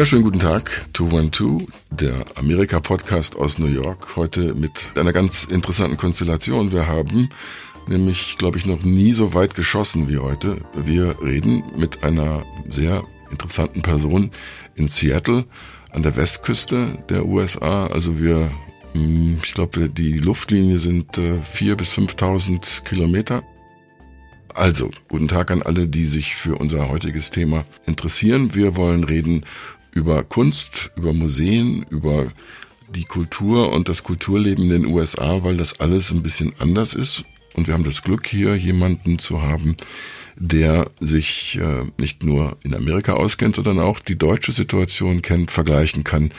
wunderschönen guten Tag, 212, der Amerika-Podcast aus New York. Heute mit einer ganz interessanten Konstellation. Wir haben nämlich, glaube ich, noch nie so weit geschossen wie heute. Wir reden mit einer sehr interessanten Person in Seattle an der Westküste der USA. Also wir, hm, ich glaube, die Luftlinie sind äh, vier bis 5.000 Kilometer. Also, guten Tag an alle, die sich für unser heutiges Thema interessieren. Wir wollen reden über Kunst, über Museen, über die Kultur und das Kulturleben in den USA, weil das alles ein bisschen anders ist. Und wir haben das Glück, hier jemanden zu haben, der sich äh, nicht nur in Amerika auskennt, sondern auch die deutsche Situation kennt, vergleichen kann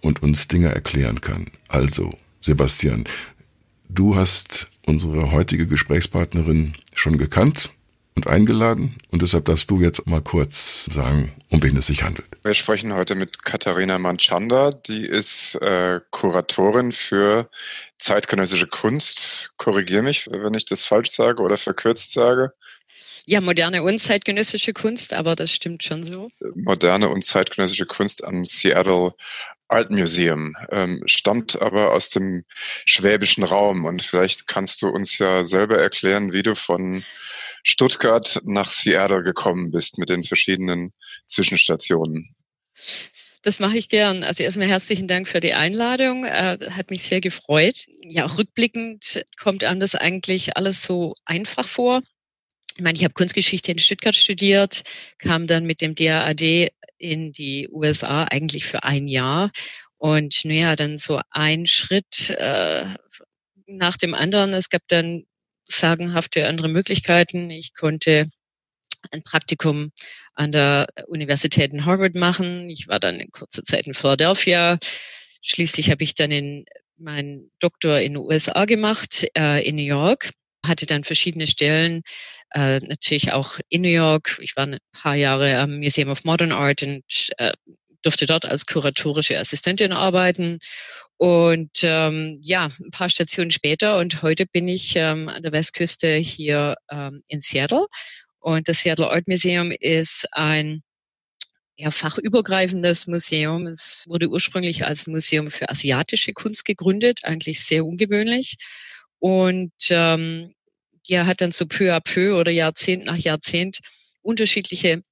und uns Dinge erklären kann. Also, Sebastian, du hast unsere heutige Gesprächspartnerin schon gekannt und eingeladen und deshalb darfst du jetzt mal kurz sagen, um wen es sich handelt. Wir sprechen heute mit Katharina Manchanda, die ist äh, Kuratorin für zeitgenössische Kunst. Korrigiere mich, wenn ich das falsch sage oder verkürzt sage. Ja, moderne und zeitgenössische Kunst, aber das stimmt schon so. Moderne und zeitgenössische Kunst am Seattle Art Museum, ähm, stammt aber aus dem schwäbischen Raum. Und vielleicht kannst du uns ja selber erklären, wie du von Stuttgart nach Seattle gekommen bist mit den verschiedenen Zwischenstationen. Das mache ich gern. Also erstmal herzlichen Dank für die Einladung. Äh, hat mich sehr gefreut. Ja, rückblickend kommt einem das eigentlich alles so einfach vor. Ich meine, ich habe Kunstgeschichte in Stuttgart studiert, kam dann mit dem DAAD in die USA eigentlich für ein Jahr und naja, dann so ein Schritt äh, nach dem anderen. Es gab dann sagenhafte andere Möglichkeiten. Ich konnte ein Praktikum an der Universität in Harvard machen. Ich war dann in kurzer Zeit in Philadelphia. Schließlich habe ich dann in meinen Doktor in den USA gemacht, äh, in New York, hatte dann verschiedene Stellen, äh, natürlich auch in New York. Ich war ein paar Jahre am Museum of Modern Art und äh, durfte dort als kuratorische Assistentin arbeiten. Und ähm, ja, ein paar Stationen später und heute bin ich ähm, an der Westküste hier ähm, in Seattle. Und das Seattle Art Museum ist ein ja, fachübergreifendes Museum. Es wurde ursprünglich als Museum für asiatische Kunst gegründet, eigentlich sehr ungewöhnlich. Und ähm, ja, hat dann so peu à peu oder Jahrzehnt nach Jahrzehnt unterschiedliche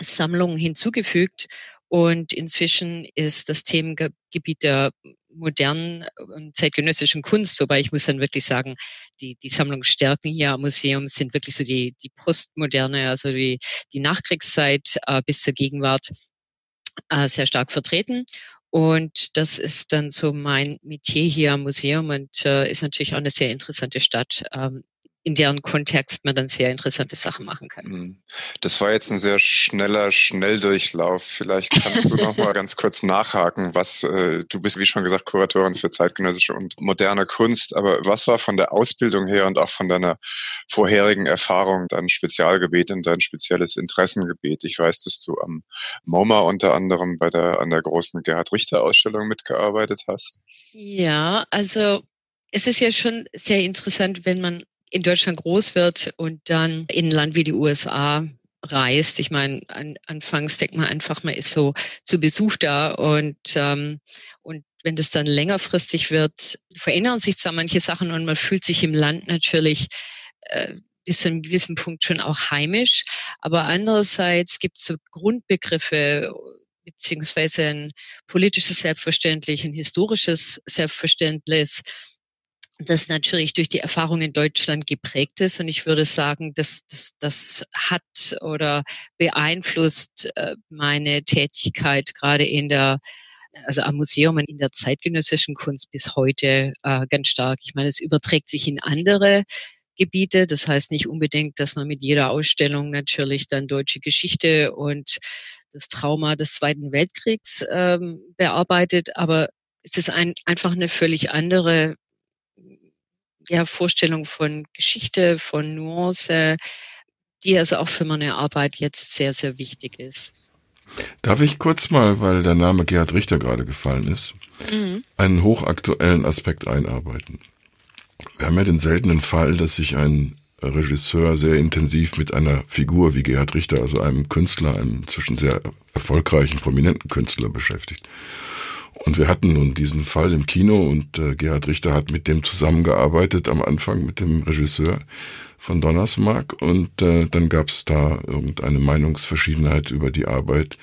Sammlungen hinzugefügt. Und inzwischen ist das Themengebiet der modernen und zeitgenössischen Kunst, wobei ich muss dann wirklich sagen, die, die Sammlungsstärken hier am Museum sind wirklich so die, die Postmoderne, also die, die Nachkriegszeit äh, bis zur Gegenwart äh, sehr stark vertreten. Und das ist dann so mein Metier hier am Museum und äh, ist natürlich auch eine sehr interessante Stadt, ähm, in deren Kontext man dann sehr interessante Sachen machen kann. Hm. Das war jetzt ein sehr schneller Schnelldurchlauf. Vielleicht kannst du noch mal ganz kurz nachhaken, was äh, du bist, wie schon gesagt, Kuratorin für zeitgenössische und moderne Kunst. Aber was war von der Ausbildung her und auch von deiner vorherigen Erfahrung dein Spezialgebiet und dein spezielles Interessengebiet? Ich weiß, dass du am MoMA unter anderem bei der an der großen Gerhard Richter Ausstellung mitgearbeitet hast. Ja, also es ist ja schon sehr interessant, wenn man in Deutschland groß wird und dann in ein Land wie die USA reist. Ich meine, an, anfangs denkt man einfach, man ist so zu Besuch da und, ähm, und wenn das dann längerfristig wird, verändern sich zwar manche Sachen und man fühlt sich im Land natürlich äh, bis zu einem gewissen Punkt schon auch heimisch, aber andererseits gibt es so Grundbegriffe beziehungsweise ein politisches Selbstverständnis, ein historisches Selbstverständnis, das natürlich durch die Erfahrung in Deutschland geprägt ist. Und ich würde sagen, das, das, das hat oder beeinflusst äh, meine Tätigkeit gerade in der also am Museum und in der zeitgenössischen Kunst bis heute äh, ganz stark. Ich meine, es überträgt sich in andere Gebiete. Das heißt nicht unbedingt, dass man mit jeder Ausstellung natürlich dann deutsche Geschichte und das Trauma des Zweiten Weltkriegs ähm, bearbeitet, aber es ist ein, einfach eine völlig andere ja, Vorstellung von Geschichte, von Nuance, die also auch für meine Arbeit jetzt sehr, sehr wichtig ist. Darf ich kurz mal, weil der Name Gerhard Richter gerade gefallen ist, mhm. einen hochaktuellen Aspekt einarbeiten? Wir haben ja den seltenen Fall, dass sich ein Regisseur sehr intensiv mit einer Figur wie Gerhard Richter, also einem Künstler, einem inzwischen sehr erfolgreichen, prominenten Künstler beschäftigt. Und wir hatten nun diesen Fall im Kino und äh, Gerhard Richter hat mit dem zusammengearbeitet am Anfang mit dem Regisseur von Donnersmarck und äh, dann gab es da irgendeine Meinungsverschiedenheit über die Arbeit.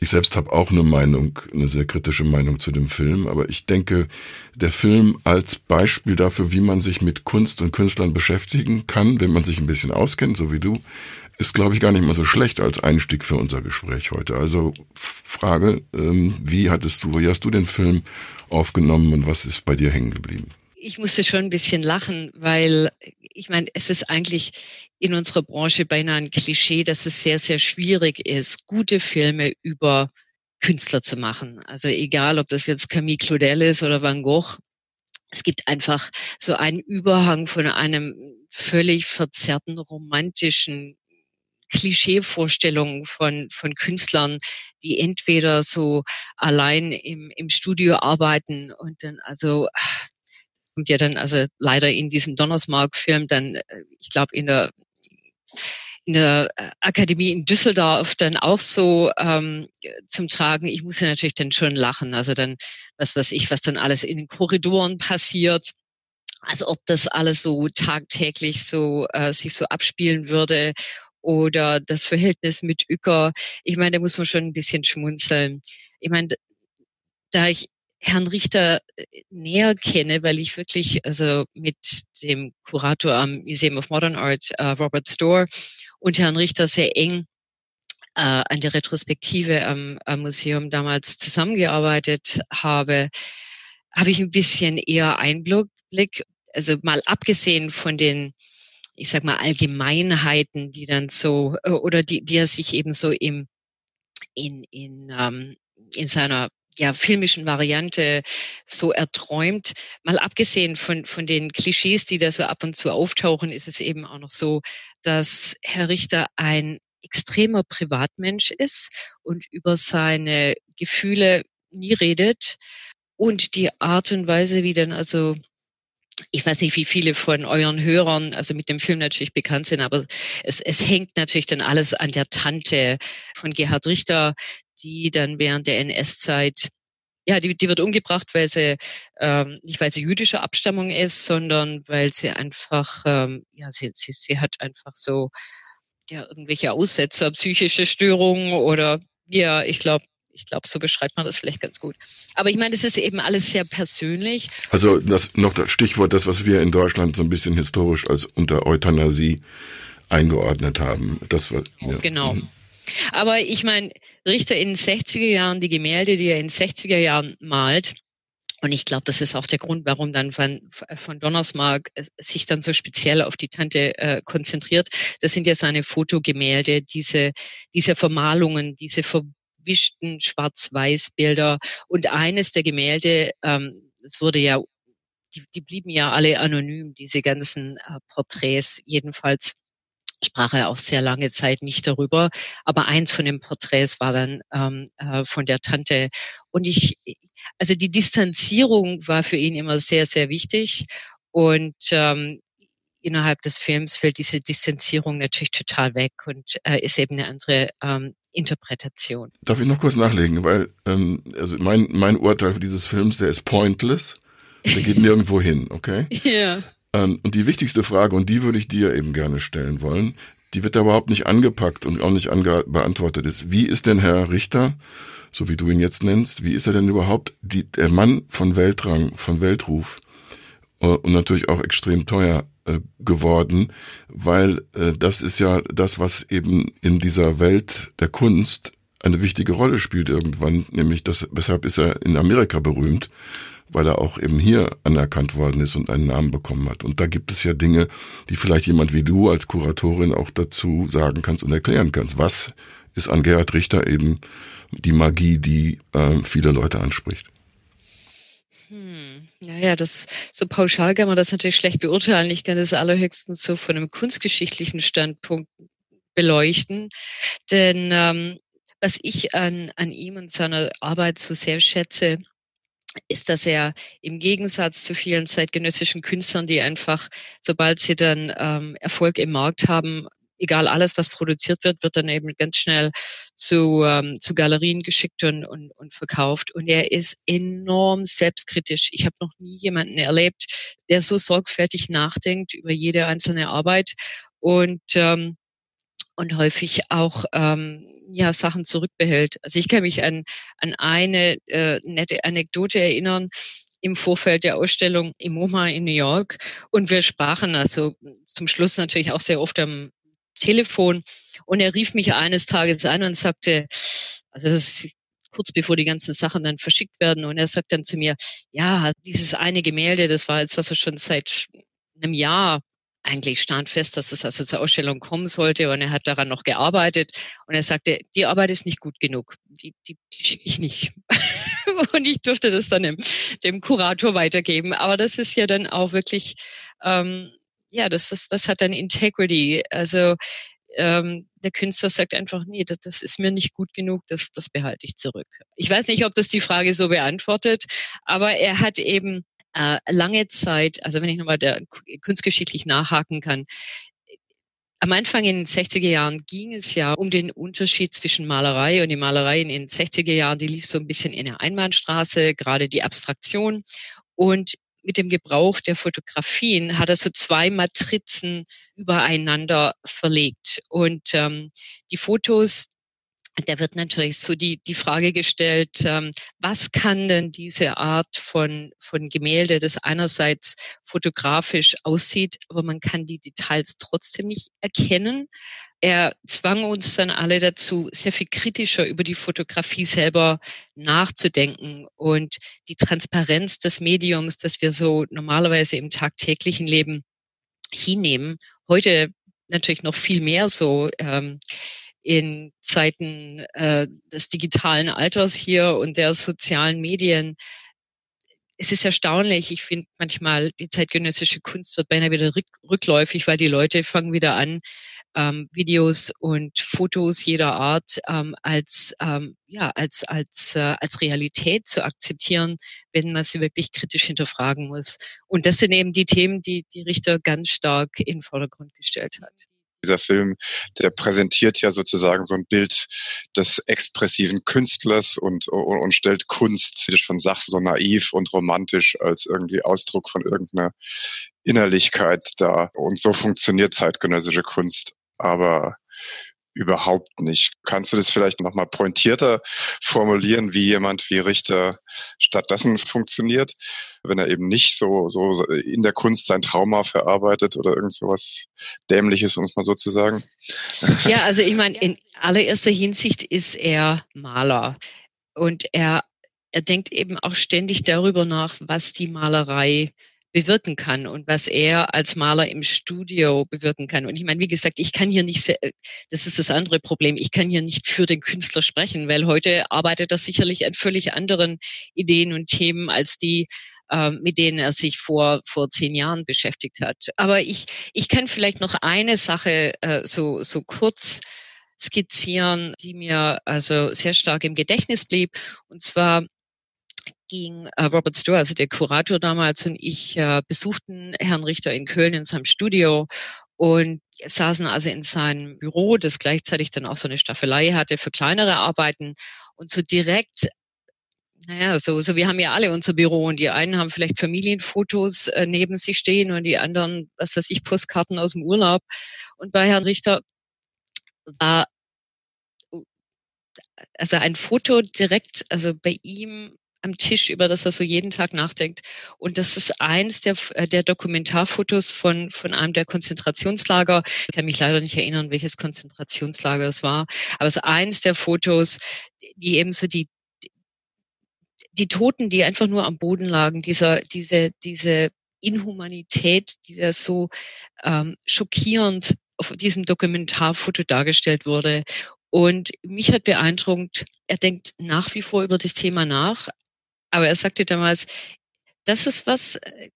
Ich selbst habe auch eine Meinung, eine sehr kritische Meinung zu dem Film, aber ich denke, der Film als Beispiel dafür, wie man sich mit Kunst und Künstlern beschäftigen kann, wenn man sich ein bisschen auskennt, so wie du, ist, glaube ich, gar nicht mal so schlecht als Einstieg für unser Gespräch heute. Also Frage, ähm, wie hattest du, wie hast du den Film aufgenommen und was ist bei dir hängen geblieben? Ich musste schon ein bisschen lachen, weil ich meine, es ist eigentlich in unserer Branche beinahe ein Klischee, dass es sehr, sehr schwierig ist, gute Filme über Künstler zu machen. Also egal, ob das jetzt Camille Claudel ist oder Van Gogh. Es gibt einfach so einen Überhang von einem völlig verzerrten romantischen Klischeevorstellungen von, von Künstlern, die entweder so allein im, im Studio arbeiten und dann also kommt ja dann also leider in diesem Donnersmark-Film dann, äh, ich glaube, in der in der äh, Akademie in Düsseldorf dann auch so ähm, zum Tragen. Ich muss ja natürlich dann schon lachen. Also dann, was weiß ich, was dann alles in den Korridoren passiert. Also ob das alles so tagtäglich so äh, sich so abspielen würde oder das Verhältnis mit Uecker. Ich meine, da muss man schon ein bisschen schmunzeln. Ich meine, da ich Herrn Richter äh, näher kenne, weil ich wirklich also mit dem Kurator am Museum of Modern Art, uh, Robert Storr, und Herrn Richter sehr eng uh, an der Retrospektive am, am Museum damals zusammengearbeitet habe, habe ich ein bisschen eher Einblick. Also mal abgesehen von den ich sag mal, Allgemeinheiten, die dann so, äh, oder die, die er sich eben so im, in, in, ähm, in seiner ja, filmischen Variante so erträumt. Mal abgesehen von, von den Klischees, die da so ab und zu auftauchen, ist es eben auch noch so, dass Herr Richter ein extremer Privatmensch ist und über seine Gefühle nie redet und die Art und Weise, wie dann also ich weiß nicht, wie viele von euren Hörern also mit dem Film natürlich bekannt sind, aber es, es hängt natürlich dann alles an der Tante von Gerhard Richter, die dann während der NS-Zeit ja, die, die wird umgebracht, weil sie ähm, nicht weil sie jüdischer Abstammung ist, sondern weil sie einfach ähm, ja sie, sie, sie hat einfach so ja irgendwelche Aussetzer, psychische Störungen oder ja, ich glaube ich glaube, so beschreibt man das vielleicht ganz gut. Aber ich meine, es ist eben alles sehr persönlich. Also das noch das Stichwort, das, was wir in Deutschland so ein bisschen historisch als unter Euthanasie eingeordnet haben. Das war ja. genau. Mhm. Aber ich meine, Richter in den 60er Jahren, die Gemälde, die er in den 60er Jahren malt, und ich glaube, das ist auch der Grund, warum dann von, von Donnersmark sich dann so speziell auf die Tante äh, konzentriert. Das sind ja seine Fotogemälde, diese, diese Vermalungen, diese Ver verwischten Schwarz-Weiß-Bilder. Und eines der Gemälde, ähm, es wurde ja, die, die blieben ja alle anonym, diese ganzen äh, Porträts. Jedenfalls sprach er auch sehr lange Zeit nicht darüber. Aber eins von den Porträts war dann ähm, äh, von der Tante. Und ich, also die Distanzierung war für ihn immer sehr, sehr wichtig. Und ähm, innerhalb des Films fällt diese Distanzierung natürlich total weg und äh, ist eben eine andere ähm, Interpretation. Darf ich noch kurz nachlegen, weil ähm, also mein mein Urteil für dieses Films, der ist pointless, der geht nirgendwo hin, okay? Ja. Ähm, und die wichtigste Frage, und die würde ich dir eben gerne stellen wollen, die wird da überhaupt nicht angepackt und auch nicht beantwortet ist. Wie ist denn Herr Richter, so wie du ihn jetzt nennst, wie ist er denn überhaupt die, der Mann von Weltrang, von Weltruf und natürlich auch extrem teuer äh, geworden, weil äh, das ist ja das, was eben in dieser Welt der Kunst eine wichtige Rolle spielt irgendwann, nämlich das, weshalb ist er in Amerika berühmt, weil er auch eben hier anerkannt worden ist und einen Namen bekommen hat. Und da gibt es ja Dinge, die vielleicht jemand wie du als Kuratorin auch dazu sagen kannst und erklären kannst. Was ist an Gerhard Richter eben die Magie, die äh, viele Leute anspricht? Hm, naja, das so pauschal kann man das natürlich schlecht beurteilen. Ich kann das allerhöchstens so von einem kunstgeschichtlichen Standpunkt beleuchten. Denn ähm, was ich an, an ihm und seiner Arbeit so sehr schätze, ist, dass er im Gegensatz zu vielen zeitgenössischen Künstlern, die einfach, sobald sie dann ähm, Erfolg im Markt haben, egal alles, was produziert wird, wird dann eben ganz schnell zu, ähm, zu Galerien geschickt und, und, und verkauft. Und er ist enorm selbstkritisch. Ich habe noch nie jemanden erlebt, der so sorgfältig nachdenkt über jede einzelne Arbeit und ähm, und häufig auch ähm, ja Sachen zurückbehält. Also ich kann mich an an eine äh, nette Anekdote erinnern im Vorfeld der Ausstellung im MoMA in New York und wir sprachen also zum Schluss natürlich auch sehr oft am Telefon. Und er rief mich eines Tages an und sagte, also das ist kurz bevor die ganzen Sachen dann verschickt werden. Und er sagt dann zu mir, ja, dieses eine Gemälde, das war jetzt also schon seit einem Jahr eigentlich stand fest, dass es also zur Ausstellung kommen sollte. Und er hat daran noch gearbeitet. Und er sagte, die Arbeit ist nicht gut genug, die, die, die schicke ich nicht. und ich durfte das dann dem, dem Kurator weitergeben. Aber das ist ja dann auch wirklich, ähm, ja, das ist, das hat dann Integrity. Also ähm, der Künstler sagt einfach, nee, das, das ist mir nicht gut genug, das, das behalte ich zurück. Ich weiß nicht, ob das die Frage so beantwortet, aber er hat eben äh, lange Zeit, also wenn ich nochmal der kunstgeschichtlich nachhaken kann, am Anfang in den 60er Jahren ging es ja um den Unterschied zwischen Malerei und die Malerei in den 60er Jahren, die lief so ein bisschen in der Einbahnstraße, gerade die Abstraktion. Und mit dem Gebrauch der Fotografien hat er so zwei Matrizen übereinander verlegt. Und ähm, die Fotos da wird natürlich so die, die Frage gestellt, ähm, was kann denn diese Art von, von Gemälde, das einerseits fotografisch aussieht, aber man kann die Details trotzdem nicht erkennen. Er zwang uns dann alle dazu, sehr viel kritischer über die Fotografie selber nachzudenken und die Transparenz des Mediums, das wir so normalerweise im tagtäglichen Leben hinnehmen, heute natürlich noch viel mehr so. Ähm, in Zeiten äh, des digitalen Alters hier und der sozialen Medien. Es ist erstaunlich. Ich finde manchmal, die zeitgenössische Kunst wird beinahe wieder rückläufig, weil die Leute fangen wieder an, ähm, Videos und Fotos jeder Art ähm, als ähm, ja als als äh, als Realität zu akzeptieren, wenn man sie wirklich kritisch hinterfragen muss. Und das sind eben die Themen, die die Richter ganz stark in den Vordergrund gestellt hat dieser Film, der präsentiert ja sozusagen so ein Bild des expressiven Künstlers und, und, und stellt Kunst, wie du schon sagst, so naiv und romantisch als irgendwie Ausdruck von irgendeiner Innerlichkeit da. Und so funktioniert zeitgenössische Kunst. Aber überhaupt nicht. Kannst du das vielleicht nochmal pointierter formulieren, wie jemand wie Richter stattdessen funktioniert, wenn er eben nicht so, so in der Kunst sein Trauma verarbeitet oder irgend sowas Dämliches, um es mal so zu sagen? Ja, also ich meine, in allererster Hinsicht ist er Maler und er, er denkt eben auch ständig darüber nach, was die Malerei bewirken kann und was er als Maler im Studio bewirken kann. Und ich meine, wie gesagt, ich kann hier nicht, das ist das andere Problem, ich kann hier nicht für den Künstler sprechen, weil heute arbeitet er sicherlich an völlig anderen Ideen und Themen als die, äh, mit denen er sich vor, vor zehn Jahren beschäftigt hat. Aber ich, ich kann vielleicht noch eine Sache äh, so, so kurz skizzieren, die mir also sehr stark im Gedächtnis blieb. Und zwar ging äh, Robert Stohr, also der Kurator damals, und ich äh, besuchten Herrn Richter in Köln in seinem Studio und saßen also in seinem Büro, das gleichzeitig dann auch so eine Staffelei hatte für kleinere Arbeiten und so direkt naja, so, so wir haben ja alle unser Büro und die einen haben vielleicht Familienfotos äh, neben sich stehen und die anderen, was weiß ich, Postkarten aus dem Urlaub. Und bei Herrn Richter war also ein Foto direkt, also bei ihm am Tisch, über das er so jeden Tag nachdenkt. Und das ist eins der, äh, der Dokumentarfotos von, von einem der Konzentrationslager. Ich kann mich leider nicht erinnern, welches Konzentrationslager es war. Aber es ist eins der Fotos, die eben so die, die Toten, die einfach nur am Boden lagen, dieser, diese, diese Inhumanität, die da so ähm, schockierend auf diesem Dokumentarfoto dargestellt wurde. Und mich hat beeindruckt, er denkt nach wie vor über das Thema nach, aber er sagte damals, das ist was, äh,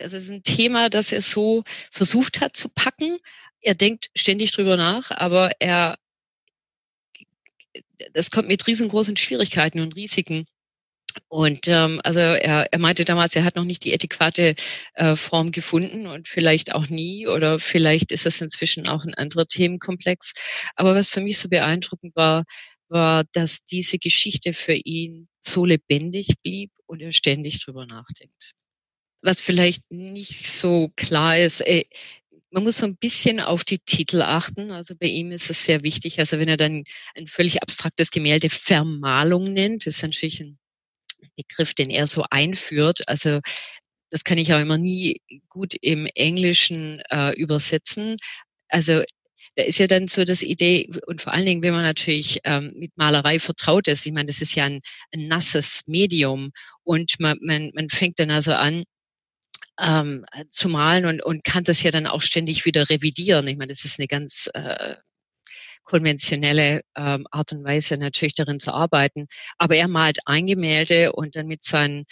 also es ist ein Thema, das er so versucht hat zu packen. Er denkt ständig drüber nach, aber er, das kommt mit riesengroßen Schwierigkeiten und Risiken. Und ähm, also er, er meinte damals, er hat noch nicht die adäquate äh, Form gefunden und vielleicht auch nie oder vielleicht ist das inzwischen auch ein anderer Themenkomplex. Aber was für mich so beeindruckend war, war, dass diese Geschichte für ihn so lebendig blieb und er ständig drüber nachdenkt. Was vielleicht nicht so klar ist, äh, man muss so ein bisschen auf die Titel achten. Also bei ihm ist es sehr wichtig. Also wenn er dann ein völlig abstraktes Gemälde Vermalung nennt, ist natürlich ein Begriff, den er so einführt. Also das kann ich auch immer nie gut im Englischen äh, übersetzen. Also da ist ja dann so das Idee, und vor allen Dingen, wenn man natürlich ähm, mit Malerei vertraut ist, ich meine, das ist ja ein, ein nasses Medium und man, man, man fängt dann also an, ähm, zu malen und, und kann das ja dann auch ständig wieder revidieren. Ich meine, das ist eine ganz äh, konventionelle ähm, Art und Weise natürlich darin zu arbeiten. Aber er malt ein Gemälde und dann mit seinen,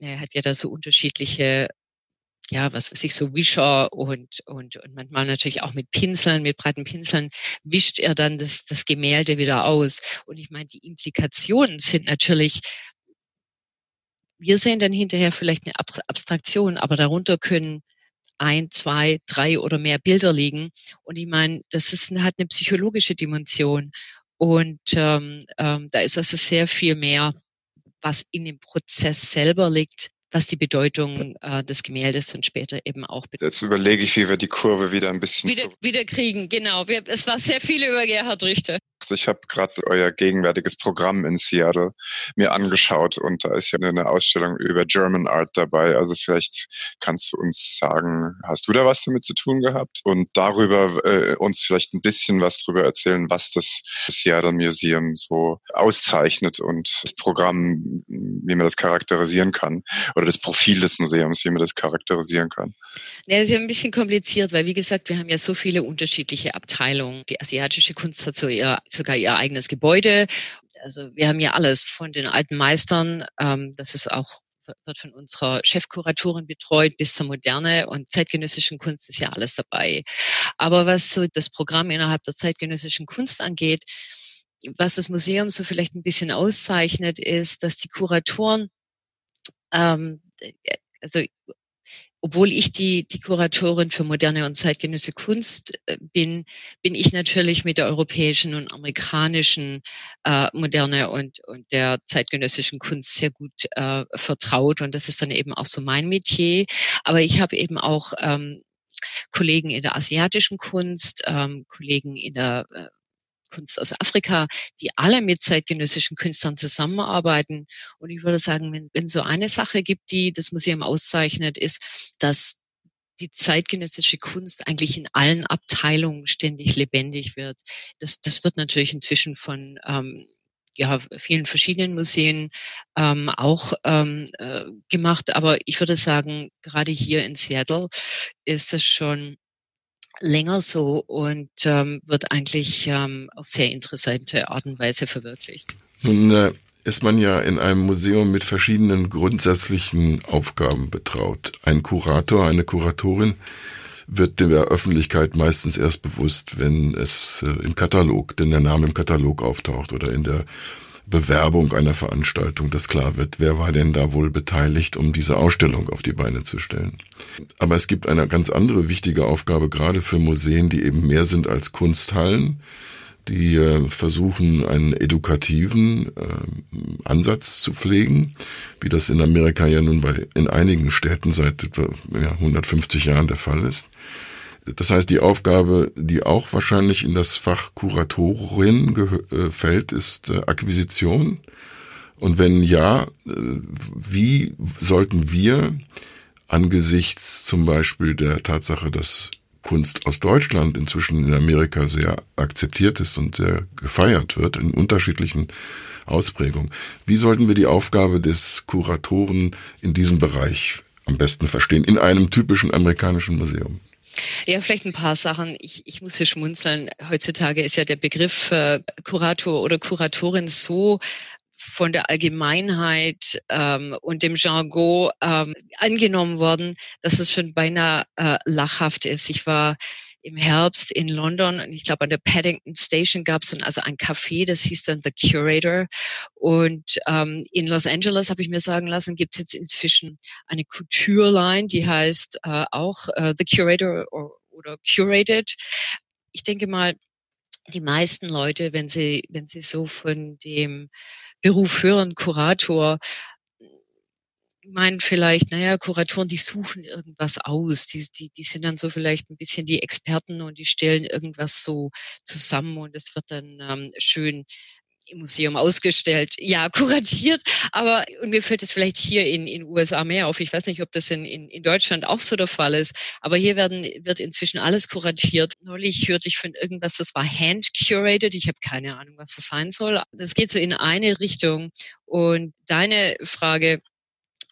er hat ja da so unterschiedliche ja, was weiß ich, so Wischer und, und, und manchmal natürlich auch mit Pinseln, mit breiten Pinseln, wischt er dann das, das Gemälde wieder aus. Und ich meine, die Implikationen sind natürlich, wir sehen dann hinterher vielleicht eine Abstraktion, aber darunter können ein, zwei, drei oder mehr Bilder liegen. Und ich meine, das ist, hat eine psychologische Dimension. Und ähm, ähm, da ist also sehr viel mehr, was in dem Prozess selber liegt, was die Bedeutung äh, des Gemäldes dann später eben auch bedeutet. Jetzt überlege ich, wie wir die Kurve wieder ein bisschen wieder, wieder kriegen. Genau, wir, es war sehr viel über Gerhard Richter. Ich habe gerade euer gegenwärtiges Programm in Seattle mir angeschaut und da ist ja eine Ausstellung über German Art dabei. Also vielleicht kannst du uns sagen, hast du da was damit zu tun gehabt und darüber äh, uns vielleicht ein bisschen was darüber erzählen, was das Seattle Museum so auszeichnet und das Programm, wie man das charakterisieren kann oder das Profil des Museums, wie man das charakterisieren kann. Ja, das ist ja ein bisschen kompliziert, weil wie gesagt, wir haben ja so viele unterschiedliche Abteilungen. Die asiatische Kunst hat so ihr, sogar ihr eigenes Gebäude. Also wir haben ja alles von den alten Meistern, ähm, das ist auch wird von unserer Chefkuratorin betreut bis zur Moderne und zeitgenössischen Kunst ist ja alles dabei. Aber was so das Programm innerhalb der zeitgenössischen Kunst angeht, was das Museum so vielleicht ein bisschen auszeichnet, ist, dass die Kuratoren ähm, also obwohl ich die, die Kuratorin für moderne und zeitgenössische Kunst äh, bin, bin ich natürlich mit der europäischen und amerikanischen äh, moderne und, und der zeitgenössischen Kunst sehr gut äh, vertraut. Und das ist dann eben auch so mein Metier. Aber ich habe eben auch ähm, Kollegen in der asiatischen Kunst, ähm, Kollegen in der äh, Kunst aus Afrika, die alle mit zeitgenössischen Künstlern zusammenarbeiten. Und ich würde sagen, wenn, wenn so eine Sache gibt, die das Museum auszeichnet, ist, dass die zeitgenössische Kunst eigentlich in allen Abteilungen ständig lebendig wird. Das, das wird natürlich inzwischen von ähm, ja, vielen verschiedenen Museen ähm, auch ähm, äh, gemacht. Aber ich würde sagen, gerade hier in Seattle ist es schon länger so und ähm, wird eigentlich ähm, auf sehr interessante Art und Weise verwirklicht. Nun äh, ist man ja in einem Museum mit verschiedenen grundsätzlichen Aufgaben betraut. Ein Kurator, eine Kuratorin wird der Öffentlichkeit meistens erst bewusst, wenn es äh, im Katalog, denn der Name im Katalog auftaucht oder in der Bewerbung einer Veranstaltung, dass klar wird, wer war denn da wohl beteiligt, um diese Ausstellung auf die Beine zu stellen. Aber es gibt eine ganz andere wichtige Aufgabe, gerade für Museen, die eben mehr sind als Kunsthallen, die äh, versuchen, einen edukativen äh, Ansatz zu pflegen, wie das in Amerika ja nun bei in einigen Städten seit etwa ja, 150 Jahren der Fall ist. Das heißt, die Aufgabe, die auch wahrscheinlich in das Fach Kuratorin äh, fällt, ist äh, Akquisition. Und wenn ja, äh, wie sollten wir angesichts zum Beispiel der Tatsache, dass Kunst aus Deutschland inzwischen in Amerika sehr akzeptiert ist und sehr gefeiert wird, in unterschiedlichen Ausprägungen, wie sollten wir die Aufgabe des Kuratoren in diesem Bereich am besten verstehen, in einem typischen amerikanischen Museum? Ja, vielleicht ein paar Sachen. Ich, ich muss hier schmunzeln. Heutzutage ist ja der Begriff äh, Kurator oder Kuratorin so von der Allgemeinheit ähm, und dem Jargon ähm, angenommen worden, dass es schon beinahe äh, lachhaft ist. Ich war im Herbst in London und ich glaube an der Paddington Station gab es dann also ein Café, das hieß dann The Curator. Und ähm, in Los Angeles habe ich mir sagen lassen, gibt es jetzt inzwischen eine Couture-Line, die heißt äh, auch äh, The Curator or, oder Curated. Ich denke mal, die meisten Leute, wenn sie, wenn sie so von dem Beruf hören, Kurator, meinen vielleicht, naja, Kuratoren, die suchen irgendwas aus, die, die, die sind dann so vielleicht ein bisschen die Experten und die stellen irgendwas so zusammen und es wird dann ähm, schön im Museum ausgestellt, ja, kuratiert, aber und mir fällt es vielleicht hier in in USA mehr auf. Ich weiß nicht, ob das in, in, in Deutschland auch so der Fall ist, aber hier werden wird inzwischen alles kuratiert. Neulich hörte ich von irgendwas, das war hand curated. Ich habe keine Ahnung, was das sein soll. Das geht so in eine Richtung. Und deine Frage,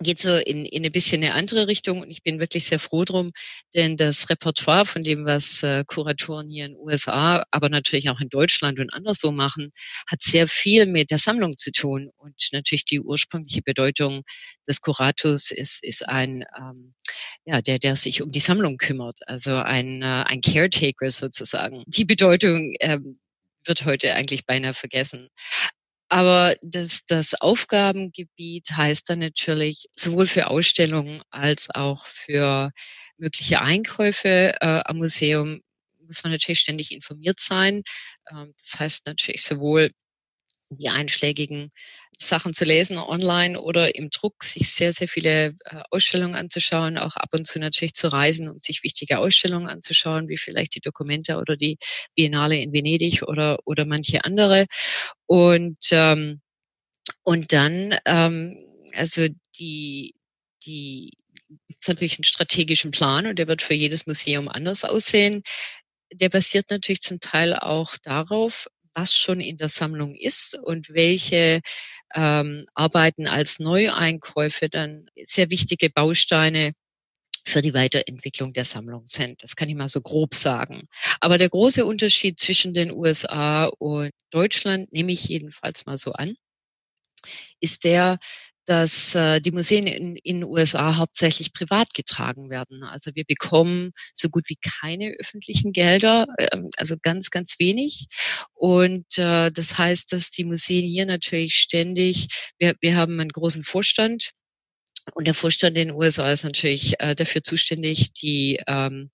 geht so in, in ein bisschen eine andere Richtung und ich bin wirklich sehr froh drum, denn das Repertoire von dem, was äh, Kuratoren hier in den USA, aber natürlich auch in Deutschland und anderswo machen, hat sehr viel mit der Sammlung zu tun und natürlich die ursprüngliche Bedeutung des Kurators ist, ist ein, ähm, ja, der, der sich um die Sammlung kümmert, also ein, äh, ein Caretaker sozusagen. Die Bedeutung ähm, wird heute eigentlich beinahe vergessen. Aber das, das Aufgabengebiet heißt dann natürlich sowohl für Ausstellungen als auch für mögliche Einkäufe äh, am Museum muss man natürlich ständig informiert sein. Ähm, das heißt natürlich sowohl die einschlägigen Sachen zu lesen online oder im Druck, sich sehr, sehr viele äh, Ausstellungen anzuschauen, auch ab und zu natürlich zu reisen, um sich wichtige Ausstellungen anzuschauen, wie vielleicht die Dokumente oder die Biennale in Venedig oder, oder manche andere. Und, ähm, und dann, ähm, also die, die, ist natürlich einen strategischen Plan und der wird für jedes Museum anders aussehen. Der basiert natürlich zum Teil auch darauf, was schon in der Sammlung ist und welche ähm, Arbeiten als Neueinkäufe dann sehr wichtige Bausteine für die Weiterentwicklung der Sammlung sind. Das kann ich mal so grob sagen. Aber der große Unterschied zwischen den USA und Deutschland, nehme ich jedenfalls mal so an, ist der, dass äh, die Museen in, in den USA hauptsächlich privat getragen werden. Also wir bekommen so gut wie keine öffentlichen Gelder, äh, also ganz, ganz wenig. Und äh, das heißt, dass die Museen hier natürlich ständig, wir, wir haben einen großen Vorstand, und der Vorstand in den USA ist natürlich äh, dafür zuständig, die ähm,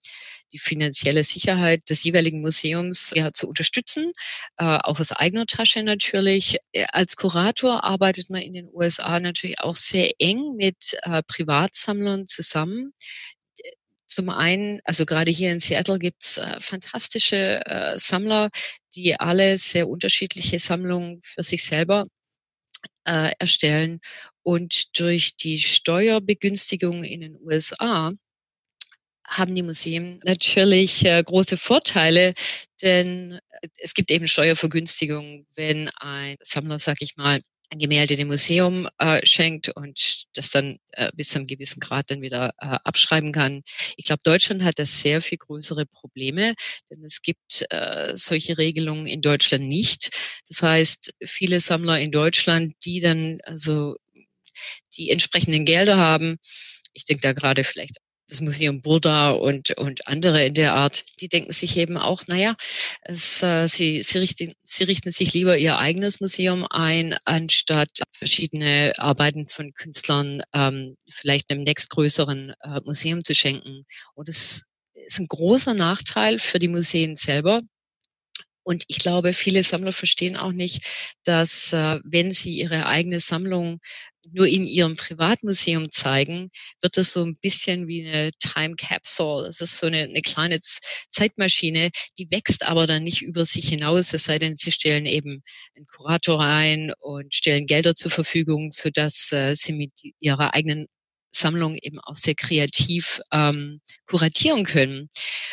die finanzielle Sicherheit des jeweiligen Museums ja, zu unterstützen, äh, auch aus eigener Tasche natürlich. Äh, als Kurator arbeitet man in den USA natürlich auch sehr eng mit äh, Privatsammlern zusammen, zum einen, also gerade hier in Seattle gibt's äh, fantastische äh, Sammler, die alle sehr unterschiedliche Sammlungen für sich selber äh, erstellen. Und durch die Steuerbegünstigung in den USA haben die Museen natürlich äh, große Vorteile, denn äh, es gibt eben Steuervergünstigungen, wenn ein Sammler, sag ich mal, Gemälde dem Museum äh, schenkt und das dann äh, bis zu einem gewissen Grad dann wieder äh, abschreiben kann. Ich glaube, Deutschland hat da sehr viel größere Probleme, denn es gibt äh, solche Regelungen in Deutschland nicht. Das heißt, viele Sammler in Deutschland, die dann also die entsprechenden Gelder haben, ich denke da gerade vielleicht das Museum Burda und, und andere in der Art, die denken sich eben auch, naja, es, äh, sie, sie, richten, sie richten sich lieber ihr eigenes Museum ein, anstatt verschiedene Arbeiten von Künstlern ähm, vielleicht einem nächstgrößeren äh, Museum zu schenken. Und es ist ein großer Nachteil für die Museen selber, und ich glaube, viele Sammler verstehen auch nicht, dass äh, wenn sie ihre eigene Sammlung nur in ihrem Privatmuseum zeigen, wird das so ein bisschen wie eine Time Capsule. Es ist so eine, eine kleine Zeitmaschine, die wächst aber dann nicht über sich hinaus, es sei denn, sie stellen eben einen Kurator rein und stellen Gelder zur Verfügung, sodass äh, sie mit ihrer eigenen Sammlung eben auch sehr kreativ ähm, kuratieren können.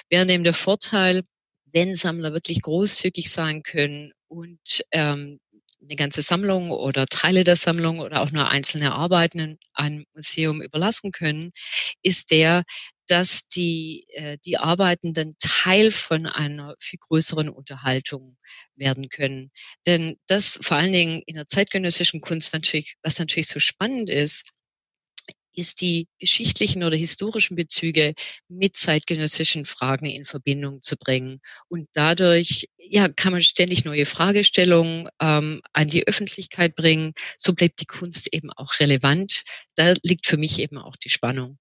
Während eben der Vorteil wenn Sammler wirklich großzügig sein können und ähm, eine ganze Sammlung oder Teile der Sammlung oder auch nur einzelne Arbeiten einem Museum überlassen können, ist der, dass die, äh, die Arbeiten dann Teil von einer viel größeren Unterhaltung werden können. Denn das vor allen Dingen in der zeitgenössischen Kunst natürlich, was natürlich so spannend ist, ist die geschichtlichen oder historischen Bezüge mit zeitgenössischen Fragen in Verbindung zu bringen. Und dadurch ja, kann man ständig neue Fragestellungen ähm, an die Öffentlichkeit bringen. So bleibt die Kunst eben auch relevant. Da liegt für mich eben auch die Spannung.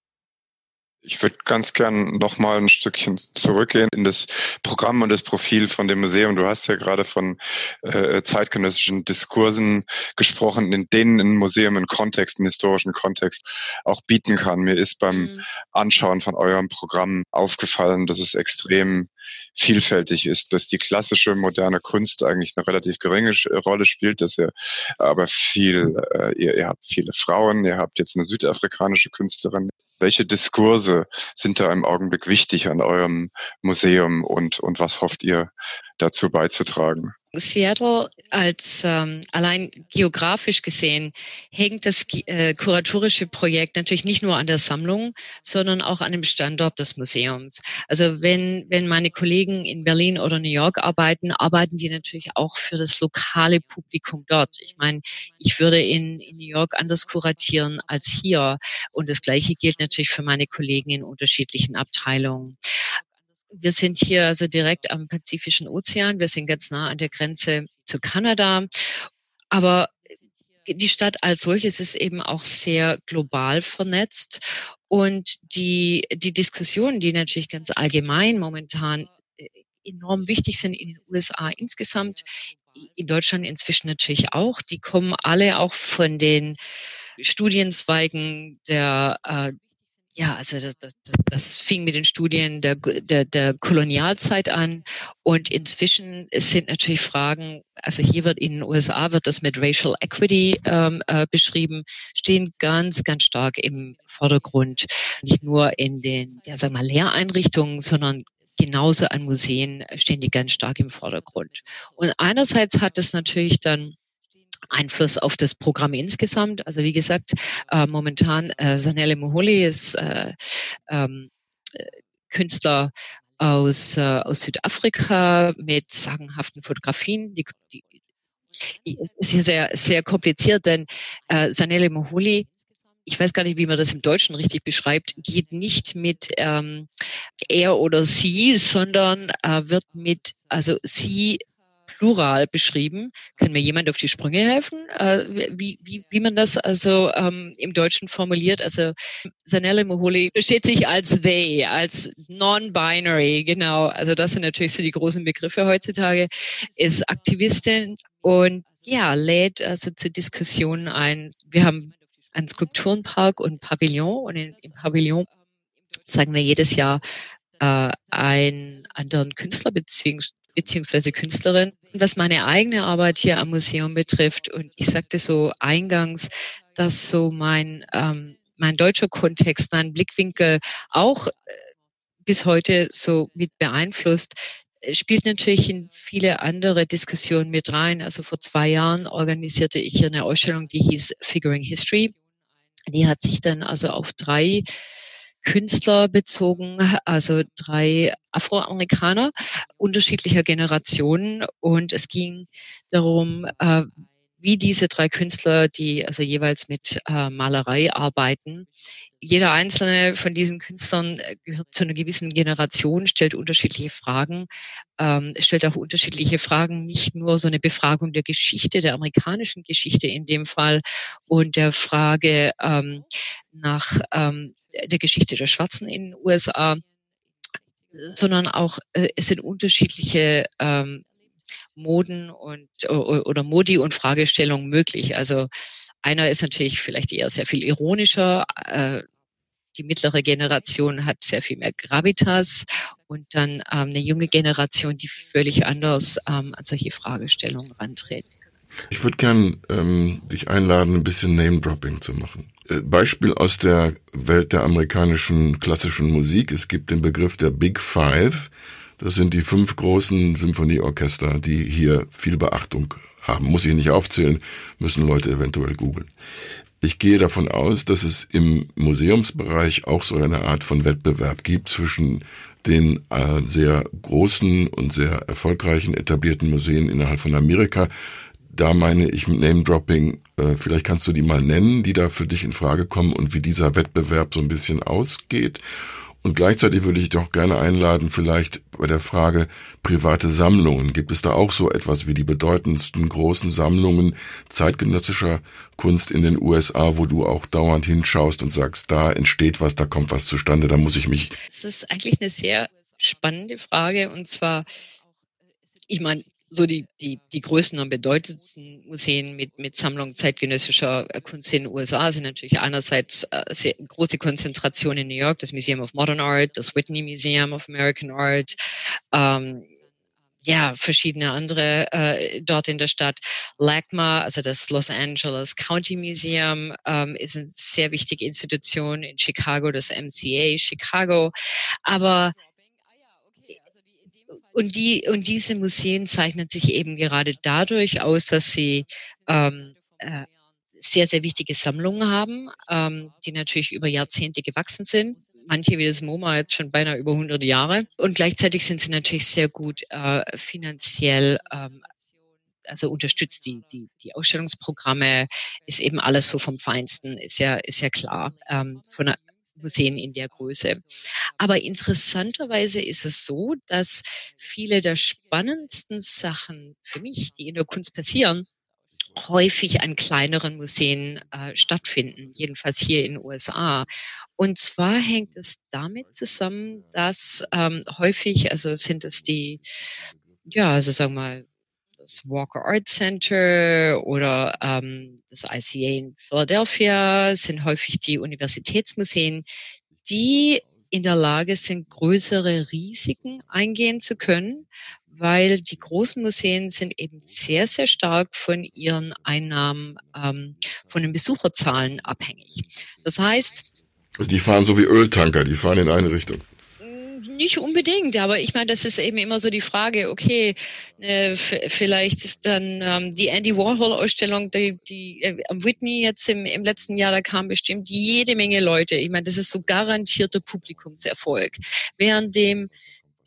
Ich würde ganz gern noch mal ein Stückchen zurückgehen in das Programm und das Profil von dem Museum. Du hast ja gerade von äh, zeitgenössischen Diskursen gesprochen, in denen ein Museum einen Kontext, einen historischen Kontext auch bieten kann. Mir ist beim mhm. Anschauen von eurem Programm aufgefallen, dass es extrem vielfältig ist, dass die klassische moderne Kunst eigentlich eine relativ geringe Rolle spielt, dass ihr aber viel, äh, ihr, ihr habt viele Frauen, ihr habt jetzt eine südafrikanische Künstlerin. Welche Diskurse sind da im Augenblick wichtig an eurem Museum und, und was hofft ihr dazu beizutragen? Seattle als ähm, allein geografisch gesehen hängt das äh, kuratorische Projekt natürlich nicht nur an der Sammlung, sondern auch an dem Standort des Museums. Also wenn, wenn meine Kollegen in Berlin oder New York arbeiten, arbeiten die natürlich auch für das lokale Publikum dort. Ich meine, ich würde in, in New York anders kuratieren als hier. Und das Gleiche gilt natürlich für meine Kollegen in unterschiedlichen Abteilungen. Wir sind hier also direkt am Pazifischen Ozean. Wir sind ganz nah an der Grenze zu Kanada. Aber die Stadt als solches ist eben auch sehr global vernetzt. Und die, die Diskussionen, die natürlich ganz allgemein momentan äh, enorm wichtig sind in den USA insgesamt, in Deutschland inzwischen natürlich auch, die kommen alle auch von den Studienzweigen der äh, ja, also das, das, das fing mit den Studien der, der, der Kolonialzeit an und inzwischen sind natürlich Fragen, also hier wird in den USA wird das mit Racial Equity ähm, äh, beschrieben, stehen ganz, ganz stark im Vordergrund. Nicht nur in den, ja, wir mal, Lehreinrichtungen, sondern genauso an Museen stehen die ganz stark im Vordergrund. Und einerseits hat es natürlich dann Einfluss auf das Programm insgesamt. Also wie gesagt, äh, momentan äh, Sanele Moholi ist äh, ähm, äh, Künstler aus, äh, aus Südafrika mit sagenhaften Fotografien. Die, die, ist hier sehr, sehr kompliziert, denn äh, Sanele Moholi ich weiß gar nicht, wie man das im Deutschen richtig beschreibt, geht nicht mit ähm, er oder sie, sondern äh, wird mit, also sie Plural beschrieben. Kann mir jemand auf die Sprünge helfen, äh, wie, wie, wie man das also ähm, im Deutschen formuliert? Also Sanelle Moholi versteht sich als they, als non-binary, genau. Also das sind natürlich so die großen Begriffe heutzutage. Ist Aktivistin und ja, lädt also zu Diskussionen ein. Wir haben einen Skulpturenpark und Pavillon und in, im Pavillon zeigen wir jedes Jahr äh, einen anderen Künstler beziehungsweise beziehungsweise Künstlerin. Was meine eigene Arbeit hier am Museum betrifft, und ich sagte so eingangs, dass so mein, ähm, mein deutscher Kontext, mein Blickwinkel auch äh, bis heute so mit beeinflusst, äh, spielt natürlich in viele andere Diskussionen mit rein. Also vor zwei Jahren organisierte ich hier eine Ausstellung, die hieß Figuring History. Die hat sich dann also auf drei Künstler bezogen, also drei Afroamerikaner unterschiedlicher Generationen. Und es ging darum, äh, wie diese drei Künstler, die also jeweils mit äh, Malerei arbeiten. Jeder einzelne von diesen Künstlern äh, gehört zu einer gewissen Generation, stellt unterschiedliche Fragen, ähm, stellt auch unterschiedliche Fragen, nicht nur so eine Befragung der Geschichte, der amerikanischen Geschichte in dem Fall und der Frage ähm, nach ähm, der Geschichte der Schwarzen in den USA, sondern auch äh, es sind unterschiedliche ähm, Moden und oder Modi und Fragestellungen möglich. Also einer ist natürlich vielleicht eher sehr viel ironischer. Äh, die mittlere Generation hat sehr viel mehr Gravitas und dann ähm, eine junge Generation, die völlig anders ähm, an solche Fragestellungen rantreten. Ich würde gern ähm, dich einladen, ein bisschen Name-Dropping zu machen. Äh, Beispiel aus der Welt der amerikanischen klassischen Musik. Es gibt den Begriff der Big Five. Das sind die fünf großen Symphonieorchester, die hier viel Beachtung haben. Muss ich nicht aufzählen, müssen Leute eventuell googeln. Ich gehe davon aus, dass es im Museumsbereich auch so eine Art von Wettbewerb gibt zwischen den äh, sehr großen und sehr erfolgreichen etablierten Museen innerhalb von Amerika, da meine ich mit Name-Dropping, äh, vielleicht kannst du die mal nennen, die da für dich in Frage kommen und wie dieser Wettbewerb so ein bisschen ausgeht. Und gleichzeitig würde ich doch gerne einladen, vielleicht bei der Frage private Sammlungen. Gibt es da auch so etwas wie die bedeutendsten großen Sammlungen zeitgenössischer Kunst in den USA, wo du auch dauernd hinschaust und sagst, da entsteht was, da kommt was zustande, da muss ich mich. Das ist eigentlich eine sehr spannende Frage und zwar, ich meine, so die, die, die größten und bedeutendsten Museen mit, mit Sammlung zeitgenössischer äh, Kunst in den USA sind natürlich einerseits äh, sehr große Konzentration in New York, das Museum of Modern Art, das Whitney Museum of American Art, ähm, ja, verschiedene andere äh, dort in der Stadt. LACMA, also das Los Angeles County Museum, ähm, ist eine sehr wichtige Institution in Chicago, das MCA Chicago. Aber und die und diese Museen zeichnen sich eben gerade dadurch aus, dass sie ähm, äh, sehr sehr wichtige Sammlungen haben, ähm, die natürlich über Jahrzehnte gewachsen sind. Manche wie das MoMA jetzt schon beinahe über 100 Jahre. Und gleichzeitig sind sie natürlich sehr gut äh, finanziell ähm, also unterstützt die, die, die Ausstellungsprogramme, ist eben alles so vom Feinsten, ist ja, ist ja klar. Ähm, von Museen in der Größe. Aber interessanterweise ist es so, dass viele der spannendsten Sachen für mich, die in der Kunst passieren, häufig an kleineren Museen äh, stattfinden, jedenfalls hier in den USA. Und zwar hängt es damit zusammen, dass ähm, häufig, also sind es die, ja, also sagen wir mal, das Walker Art Center oder ähm, das ICA in Philadelphia sind häufig die Universitätsmuseen, die in der Lage sind, größere Risiken eingehen zu können, weil die großen Museen sind eben sehr, sehr stark von ihren Einnahmen, ähm, von den Besucherzahlen abhängig. Das heißt, also die fahren so wie Öltanker, die fahren in eine Richtung. Nicht unbedingt, aber ich meine, das ist eben immer so die Frage, okay, äh, vielleicht ist dann ähm, die Andy Warhol-Ausstellung, die, die äh, Whitney jetzt im, im letzten Jahr, da kam bestimmt jede Menge Leute. Ich meine, das ist so garantierter Publikumserfolg. Währenddem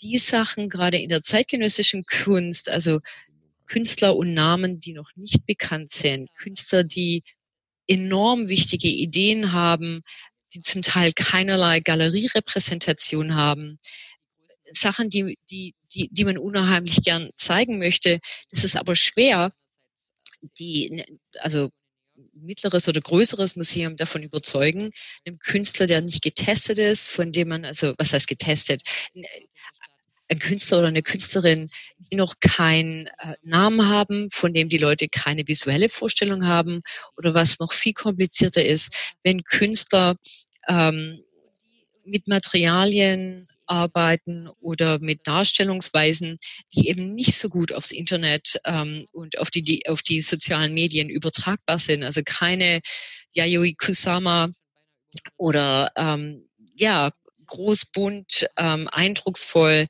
die Sachen gerade in der zeitgenössischen Kunst, also Künstler und Namen, die noch nicht bekannt sind, Künstler, die enorm wichtige Ideen haben, die zum Teil keinerlei Galerierepräsentation haben. Sachen, die, die, die, die man unheimlich gern zeigen möchte. Das ist aber schwer, die, also mittleres oder größeres Museum davon überzeugen, einem Künstler, der nicht getestet ist, von dem man, also was heißt getestet, ein Künstler oder eine Künstlerin, die noch keinen äh, Namen haben, von dem die Leute keine visuelle Vorstellung haben oder was noch viel komplizierter ist, wenn Künstler ähm, mit Materialien arbeiten oder mit Darstellungsweisen, die eben nicht so gut aufs Internet ähm, und auf die, die, auf die sozialen Medien übertragbar sind. Also keine Yayoi Kusama oder ähm, ja, großbunt, ähm, eindrucksvoll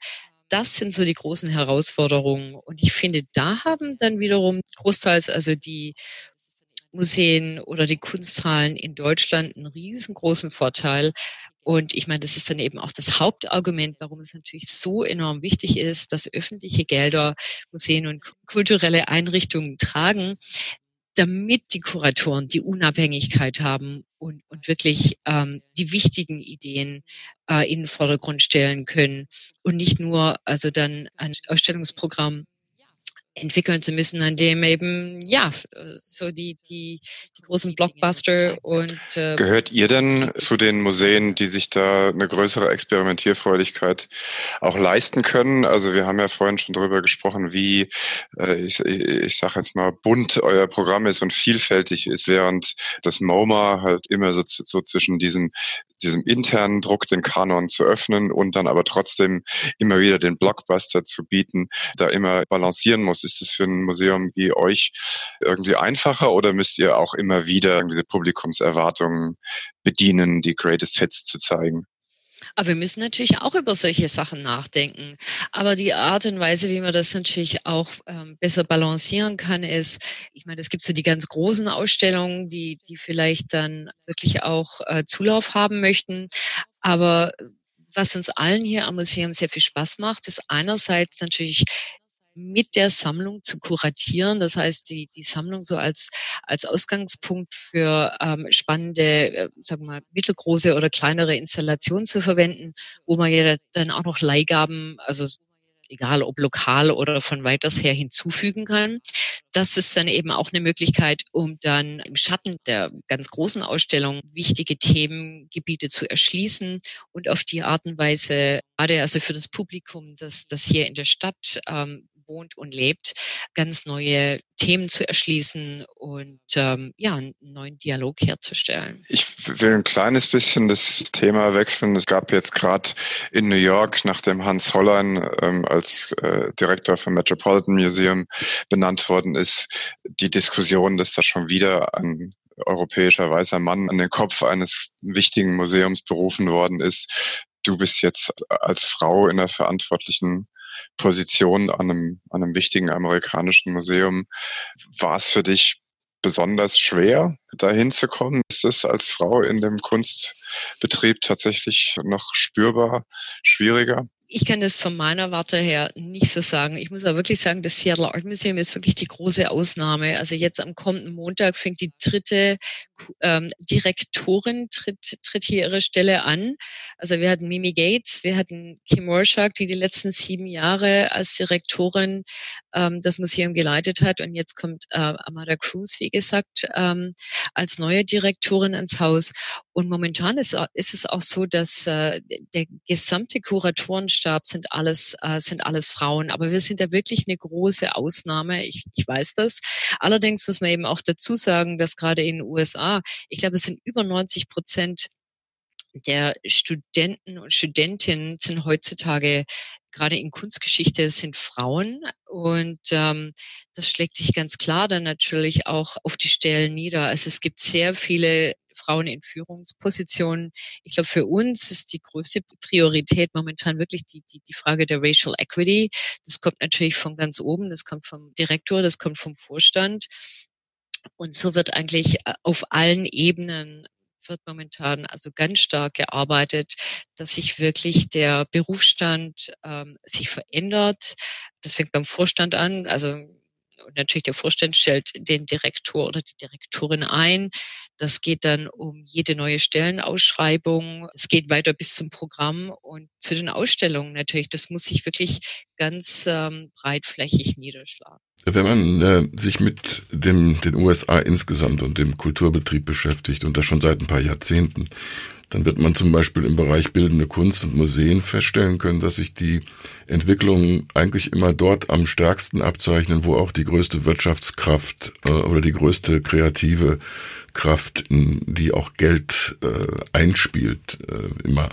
das sind so die großen Herausforderungen. Und ich finde, da haben dann wiederum großteils also die Museen oder die Kunsthallen in Deutschland einen riesengroßen Vorteil. Und ich meine, das ist dann eben auch das Hauptargument, warum es natürlich so enorm wichtig ist, dass öffentliche Gelder Museen und kulturelle Einrichtungen tragen, damit die Kuratoren die Unabhängigkeit haben und, und wirklich ähm, die wichtigen Ideen äh, in den Vordergrund stellen können und nicht nur also dann ein Ausstellungsprogramm entwickeln zu müssen, an dem eben ja so die die die großen Blockbuster und äh, gehört ihr denn zu den Museen, die sich da eine größere Experimentierfreudigkeit auch leisten können? Also wir haben ja vorhin schon darüber gesprochen, wie äh, ich, ich sage jetzt mal bunt euer Programm ist und vielfältig ist, während das MoMA halt immer so, so zwischen diesem diesem internen Druck, den Kanon zu öffnen und dann aber trotzdem immer wieder den Blockbuster zu bieten, da immer balancieren muss. Ist es für ein Museum wie euch irgendwie einfacher oder müsst ihr auch immer wieder diese Publikumserwartungen bedienen, die Greatest Hits zu zeigen? Aber wir müssen natürlich auch über solche Sachen nachdenken. Aber die Art und Weise, wie man das natürlich auch ähm, besser balancieren kann, ist, ich meine, es gibt so die ganz großen Ausstellungen, die, die vielleicht dann wirklich auch äh, Zulauf haben möchten. Aber was uns allen hier am Museum sehr viel Spaß macht, ist einerseits natürlich mit der Sammlung zu kuratieren. Das heißt, die, die Sammlung so als, als Ausgangspunkt für ähm, spannende, äh, sagen wir mal, mittelgroße oder kleinere Installationen zu verwenden, wo man ja dann auch noch Leihgaben, also egal ob lokal oder von weiters her hinzufügen kann. Das ist dann eben auch eine Möglichkeit, um dann im Schatten der ganz großen Ausstellung wichtige Themengebiete zu erschließen und auf die Art und Weise, gerade also für das Publikum, das, das hier in der Stadt ähm, wohnt und lebt, ganz neue Themen zu erschließen und ähm, ja, einen neuen Dialog herzustellen. Ich will ein kleines bisschen das Thema wechseln. Es gab jetzt gerade in New York, nachdem Hans Hollein ähm, als äh, Direktor vom Metropolitan Museum benannt worden ist, die Diskussion, dass da schon wieder ein europäischer weißer Mann an den Kopf eines wichtigen Museums berufen worden ist. Du bist jetzt als Frau in der verantwortlichen Position an einem, an einem wichtigen amerikanischen Museum. War es für dich besonders schwer, dahin zu kommen? Ist es als Frau in dem Kunstbetrieb tatsächlich noch spürbar schwieriger? Ich kann das von meiner Warte her nicht so sagen. Ich muss aber wirklich sagen, das Seattle Art Museum ist wirklich die große Ausnahme. Also jetzt am kommenden Montag fängt die dritte ähm, Direktorin tritt, tritt hier ihre Stelle an. Also wir hatten Mimi Gates, wir hatten Kim Warshak, die die letzten sieben Jahre als Direktorin ähm, das Museum geleitet hat. Und jetzt kommt äh, Amada Cruz, wie gesagt, ähm, als neue Direktorin ans Haus. Und momentan ist, ist es auch so, dass äh, der gesamte Kuratoren Stab sind alles, äh, sind alles Frauen. Aber wir sind da wirklich eine große Ausnahme. Ich, ich weiß das. Allerdings muss man eben auch dazu sagen, dass gerade in den USA, ich glaube, es sind über 90 Prozent der Studenten und Studentinnen sind heutzutage gerade in Kunstgeschichte sind Frauen und ähm, das schlägt sich ganz klar dann natürlich auch auf die Stellen nieder. Also es gibt sehr viele Frauen in Führungspositionen. Ich glaube, für uns ist die größte Priorität momentan wirklich die, die, die Frage der Racial Equity. Das kommt natürlich von ganz oben, das kommt vom Direktor, das kommt vom Vorstand. Und so wird eigentlich äh, auf allen Ebenen wird momentan also ganz stark gearbeitet, dass sich wirklich der Berufsstand ähm, sich verändert. Das fängt beim Vorstand an. Also und natürlich der Vorstand stellt den Direktor oder die Direktorin ein. Das geht dann um jede neue Stellenausschreibung. Es geht weiter bis zum Programm und zu den Ausstellungen natürlich. Das muss sich wirklich ganz ähm, breitflächig niederschlagen. Wenn man äh, sich mit dem, den USA insgesamt und dem Kulturbetrieb beschäftigt und das schon seit ein paar Jahrzehnten, dann wird man zum Beispiel im Bereich bildende Kunst und Museen feststellen können, dass sich die Entwicklungen eigentlich immer dort am stärksten abzeichnen, wo auch die größte Wirtschaftskraft äh, oder die größte kreative Kraft, die auch Geld äh, einspielt, äh, immer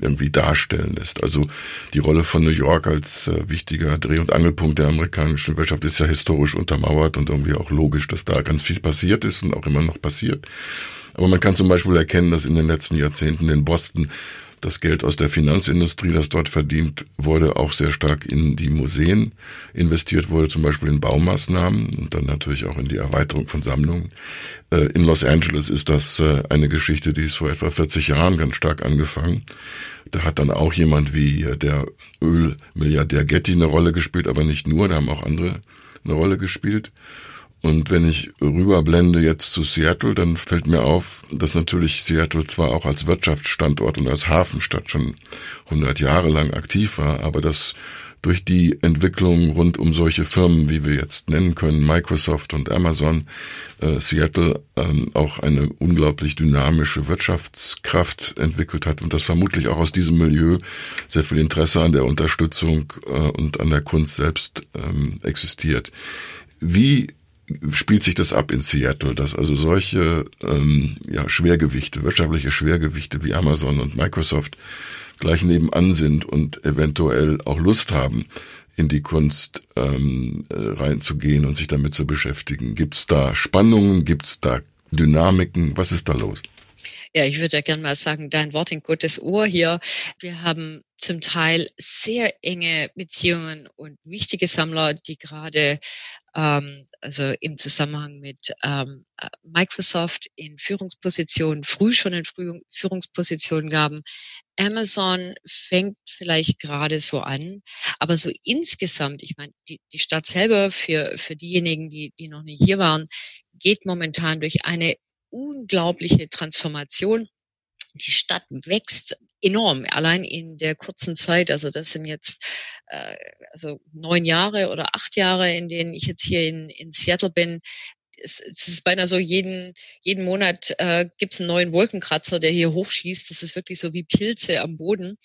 irgendwie darstellen lässt. Also die Rolle von New York als äh, wichtiger Dreh- und Angelpunkt der amerikanischen Wirtschaft ist ja historisch untermauert und irgendwie auch logisch, dass da ganz viel passiert ist und auch immer noch passiert. Aber man kann zum Beispiel erkennen, dass in den letzten Jahrzehnten in Boston das Geld aus der Finanzindustrie, das dort verdient wurde, auch sehr stark in die Museen investiert wurde, zum Beispiel in Baumaßnahmen und dann natürlich auch in die Erweiterung von Sammlungen. Äh, in Los Angeles ist das äh, eine Geschichte, die ist vor etwa 40 Jahren ganz stark angefangen. Da hat dann auch jemand wie äh, der Ölmilliardär Getty eine Rolle gespielt, aber nicht nur, da haben auch andere eine Rolle gespielt. Und wenn ich rüberblende jetzt zu Seattle, dann fällt mir auf, dass natürlich Seattle zwar auch als Wirtschaftsstandort und als Hafenstadt schon 100 Jahre lang aktiv war, aber dass durch die Entwicklung rund um solche Firmen, wie wir jetzt nennen können, Microsoft und Amazon, äh, Seattle ähm, auch eine unglaublich dynamische Wirtschaftskraft entwickelt hat und dass vermutlich auch aus diesem Milieu sehr viel Interesse an der Unterstützung äh, und an der Kunst selbst ähm, existiert. Wie spielt sich das ab in Seattle, dass also solche ähm, ja, Schwergewichte, wirtschaftliche Schwergewichte wie Amazon und Microsoft gleich nebenan sind und eventuell auch Lust haben, in die Kunst ähm, äh, reinzugehen und sich damit zu beschäftigen. Gibt es da Spannungen, gibt es da Dynamiken? Was ist da los? Ja, ich würde ja gerne mal sagen, dein Wort in Gottes Ohr hier. Wir haben zum Teil sehr enge Beziehungen und wichtige Sammler, die gerade ähm, also im Zusammenhang mit ähm, Microsoft in Führungspositionen, früh schon in Führungspositionen gaben. Amazon fängt vielleicht gerade so an, aber so insgesamt, ich meine, die, die Stadt selber für, für diejenigen, die, die noch nicht hier waren, geht momentan durch eine unglaubliche Transformation. Die Stadt wächst enorm, allein in der kurzen Zeit. Also das sind jetzt äh, also neun Jahre oder acht Jahre, in denen ich jetzt hier in, in Seattle bin. Es, es ist beinahe so, jeden, jeden Monat äh, gibt es einen neuen Wolkenkratzer, der hier hochschießt. Das ist wirklich so wie Pilze am Boden.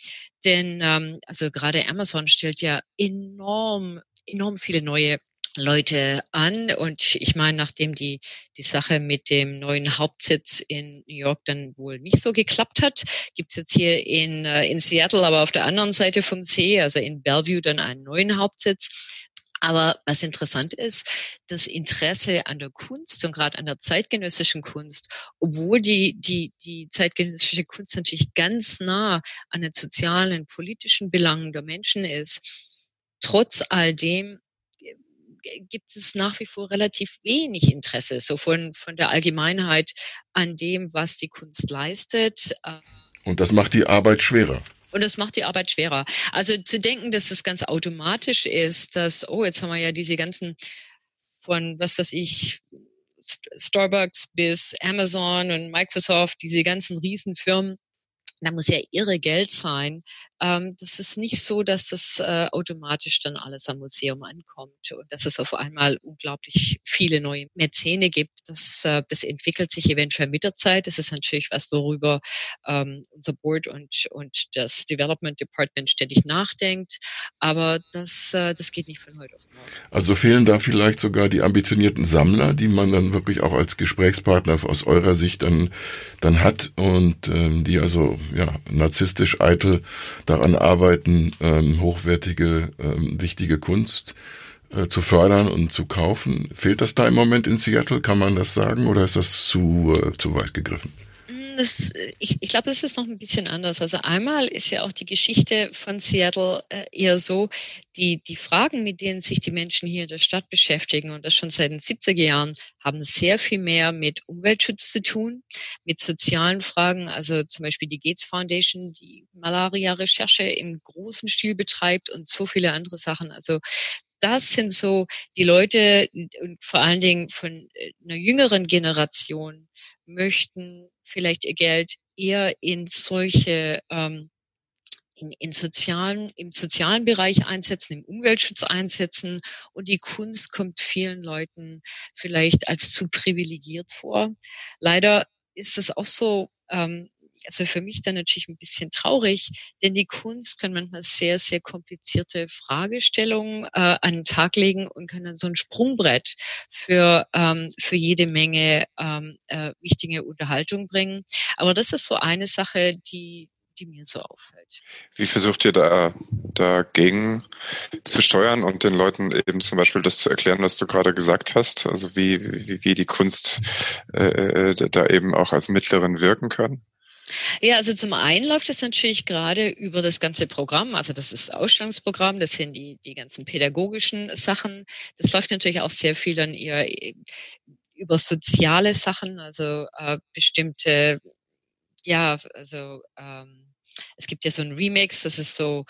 Denn ähm, also gerade Amazon stellt ja enorm, enorm viele neue Leute an. Und ich meine, nachdem die, die Sache mit dem neuen Hauptsitz in New York dann wohl nicht so geklappt hat, gibt's jetzt hier in, äh, in Seattle, aber auf der anderen Seite vom See, also in Bellevue, dann einen neuen Hauptsitz. Aber was interessant ist, das Interesse an der Kunst und gerade an der zeitgenössischen Kunst, obwohl die, die, die zeitgenössische Kunst natürlich ganz nah an den sozialen, politischen Belangen der Menschen ist, trotz all dem gibt es nach wie vor relativ wenig Interesse, so von, von der Allgemeinheit an dem, was die Kunst leistet. Und das macht die Arbeit schwerer. Und das macht die Arbeit schwerer. Also zu denken, dass es ganz automatisch ist, dass, oh, jetzt haben wir ja diese ganzen von, was weiß ich, Starbucks bis Amazon und Microsoft, diese ganzen Riesenfirmen, da muss ja irre Geld sein. Ähm, das ist nicht so, dass das äh, automatisch dann alles am Museum ankommt und dass es auf einmal unglaublich viele neue Mäzene gibt. Das, äh, das entwickelt sich eventuell mit der Zeit. Das ist natürlich was, worüber ähm, unser Board und, und das Development Department ständig nachdenkt. Aber das, äh, das geht nicht von heute auf morgen. Also fehlen da vielleicht sogar die ambitionierten Sammler, die man dann wirklich auch als Gesprächspartner aus eurer Sicht dann, dann hat und ähm, die also ja, narzisstisch eitel daran arbeiten, ähm, hochwertige, ähm, wichtige Kunst äh, zu fördern und zu kaufen. Fehlt das da im Moment in Seattle? Kann man das sagen oder ist das zu, äh, zu weit gegriffen? Das, ich, ich glaube, das ist noch ein bisschen anders. Also einmal ist ja auch die Geschichte von Seattle äh, eher so, die, die Fragen, mit denen sich die Menschen hier in der Stadt beschäftigen, und das schon seit den 70er Jahren, haben sehr viel mehr mit Umweltschutz zu tun, mit sozialen Fragen, also zum Beispiel die Gates Foundation, die Malaria-Recherche im großen Stil betreibt und so viele andere Sachen. Also das sind so die Leute und vor allen Dingen von äh, einer jüngeren Generation möchten vielleicht ihr Geld eher in solche ähm, in, in sozialen, im sozialen Bereich einsetzen, im Umweltschutz einsetzen und die Kunst kommt vielen Leuten vielleicht als zu privilegiert vor. Leider ist es auch so, ähm, also für mich dann natürlich ein bisschen traurig, denn die Kunst kann manchmal sehr, sehr komplizierte Fragestellungen äh, an den Tag legen und kann dann so ein Sprungbrett für, ähm, für jede Menge ähm, äh, wichtige Unterhaltung bringen. Aber das ist so eine Sache, die, die mir so auffällt. Wie versucht ihr da dagegen zu steuern und den Leuten eben zum Beispiel das zu erklären, was du gerade gesagt hast? Also wie, wie, wie die Kunst äh, äh da eben auch als Mittlerin wirken kann? Ja, also zum einen läuft es natürlich gerade über das ganze Programm. Also das ist Ausstellungsprogramm, das sind die, die ganzen pädagogischen Sachen. Das läuft natürlich auch sehr viel dann eher über soziale Sachen, also äh, bestimmte, ja, also ähm, es gibt ja so ein Remix, das ist so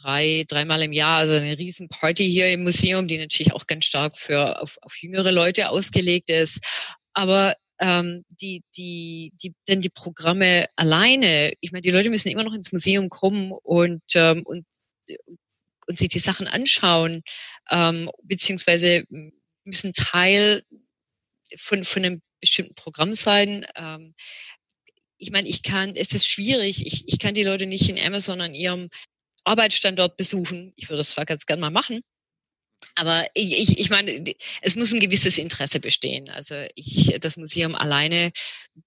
drei, dreimal im Jahr, also eine Riesenparty hier im Museum, die natürlich auch ganz stark für auf, auf jüngere Leute ausgelegt ist. Aber ähm, die, die, die, denn die Programme alleine, ich meine, die Leute müssen immer noch ins Museum kommen und, ähm, und, und sich die Sachen anschauen, ähm, beziehungsweise müssen Teil von, von einem bestimmten Programm sein. Ähm, ich meine, ich kann, es ist schwierig, ich, ich kann die Leute nicht in Amazon an ihrem Arbeitsstandort besuchen. Ich würde das zwar ganz gern mal machen, aber ich, ich, ich meine, es muss ein gewisses Interesse bestehen. Also ich, das Museum alleine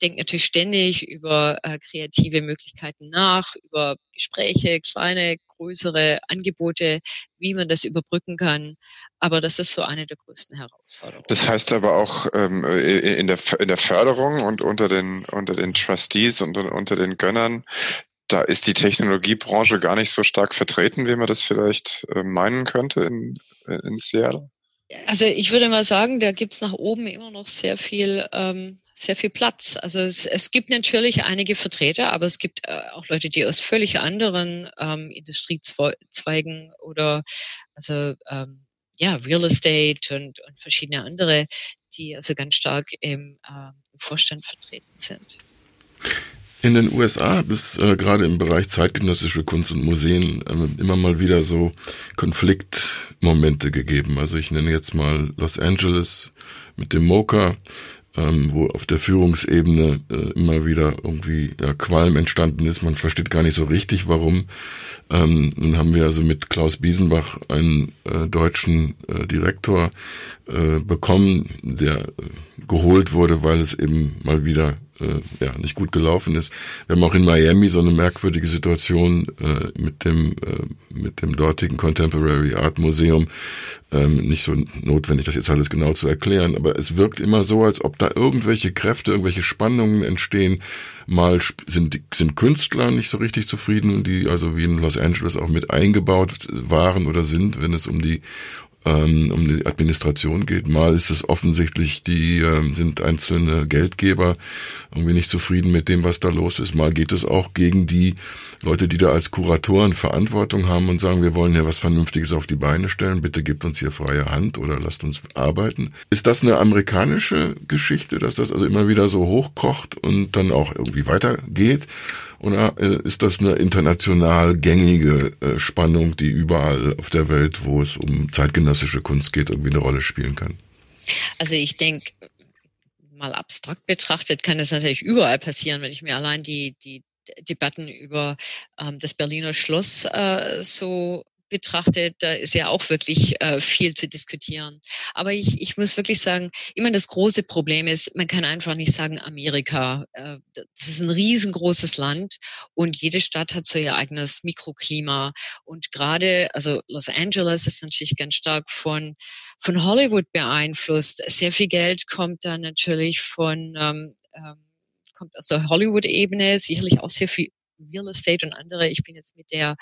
denkt natürlich ständig über äh, kreative Möglichkeiten nach, über Gespräche, kleine, größere Angebote, wie man das überbrücken kann. Aber das ist so eine der größten Herausforderungen. Das heißt aber auch ähm, in, der, in der Förderung und unter den, unter den Trustees und unter den Gönnern da ist die Technologiebranche gar nicht so stark vertreten, wie man das vielleicht äh, meinen könnte in, in Seattle. Also ich würde mal sagen, da gibt's nach oben immer noch sehr viel, ähm, sehr viel Platz. Also es, es gibt natürlich einige Vertreter, aber es gibt äh, auch Leute, die aus völlig anderen ähm, Industriezweigen oder also ähm, ja Real Estate und, und verschiedene andere, die also ganz stark im, äh, im Vorstand vertreten sind. In den USA hat es äh, gerade im Bereich zeitgenössische Kunst und Museen äh, immer mal wieder so Konfliktmomente gegeben. Also ich nenne jetzt mal Los Angeles mit dem Mocha, ähm, wo auf der Führungsebene äh, immer wieder irgendwie ja, Qualm entstanden ist. Man versteht gar nicht so richtig, warum. Ähm, nun haben wir also mit Klaus Biesenbach einen äh, deutschen äh, Direktor äh, bekommen, der äh, geholt wurde, weil es eben mal wieder äh, ja nicht gut gelaufen ist. Wir haben auch in Miami so eine merkwürdige Situation äh, mit dem äh, mit dem dortigen Contemporary Art Museum. Ähm, nicht so notwendig, das jetzt alles genau zu erklären, aber es wirkt immer so, als ob da irgendwelche Kräfte, irgendwelche Spannungen entstehen. Mal sind sind Künstler nicht so richtig zufrieden, die also wie in Los Angeles auch mit eingebaut waren oder sind, wenn es um die ähm, um die Administration geht. Mal ist es offensichtlich, die ähm, sind einzelne Geldgeber irgendwie nicht zufrieden mit dem, was da los ist. Mal geht es auch gegen die Leute, die da als Kuratoren Verantwortung haben und sagen, wir wollen hier was Vernünftiges auf die Beine stellen, bitte gebt uns hier freie Hand oder lasst uns arbeiten. Ist das eine amerikanische Geschichte, dass das also immer wieder so hochkocht und dann auch irgendwie weitergeht? Oder äh, ist das eine international gängige äh, Spannung, die überall auf der Welt, wo es um zeitgenössische Kunst geht, irgendwie eine Rolle spielen kann? Also ich denke, mal abstrakt betrachtet kann es natürlich überall passieren, wenn ich mir allein die, die Debatten über ähm, das Berliner Schloss äh, so betrachtet, da ist ja auch wirklich äh, viel zu diskutieren. Aber ich, ich muss wirklich sagen, immer das große Problem ist, man kann einfach nicht sagen Amerika. Äh, das ist ein riesengroßes Land und jede Stadt hat so ihr eigenes Mikroklima. Und gerade, also Los Angeles ist natürlich ganz stark von, von Hollywood beeinflusst. Sehr viel Geld kommt da natürlich von, ähm, ähm, kommt aus der Hollywood-Ebene, sicherlich auch sehr viel Real Estate und andere. Ich bin jetzt mit der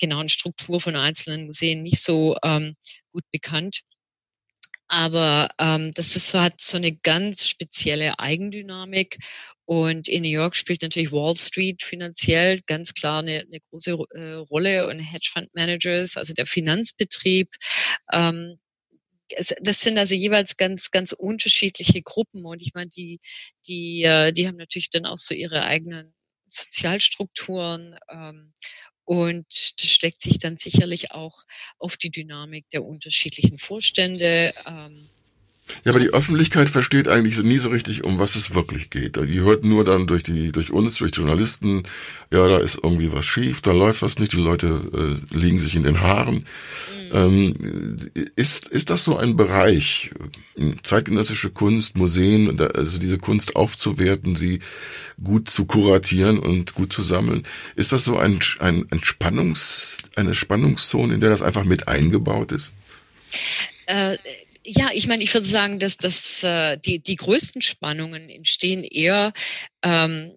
genauen Struktur von einzelnen Museen nicht so ähm, gut bekannt. Aber ähm, das ist, hat so eine ganz spezielle Eigendynamik. Und in New York spielt natürlich Wall Street finanziell ganz klar eine, eine große äh, Rolle und Hedgefund Managers, also der Finanzbetrieb. Ähm, das sind also jeweils ganz, ganz unterschiedliche Gruppen. Und ich meine, die, die, äh, die haben natürlich dann auch so ihre eigenen Sozialstrukturen ähm, und das schlägt sich dann sicherlich auch auf die Dynamik der unterschiedlichen Vorstände. Ähm, ja, aber die Öffentlichkeit versteht eigentlich so nie so richtig, um was es wirklich geht. Die hört nur dann durch die, durch uns, durch Journalisten, ja, da ist irgendwie was schief, da läuft was nicht, die Leute äh, liegen sich in den Haaren. Mhm. Ähm, ist, ist das so ein Bereich, zeitgenössische Kunst, Museen, also diese Kunst aufzuwerten, sie gut zu kuratieren und gut zu sammeln? Ist das so ein, ein, ein Spannungs, eine Spannungszone, in der das einfach mit eingebaut ist? Äh, ja, ich meine, ich würde sagen, dass, dass äh, die, die größten Spannungen entstehen eher ähm,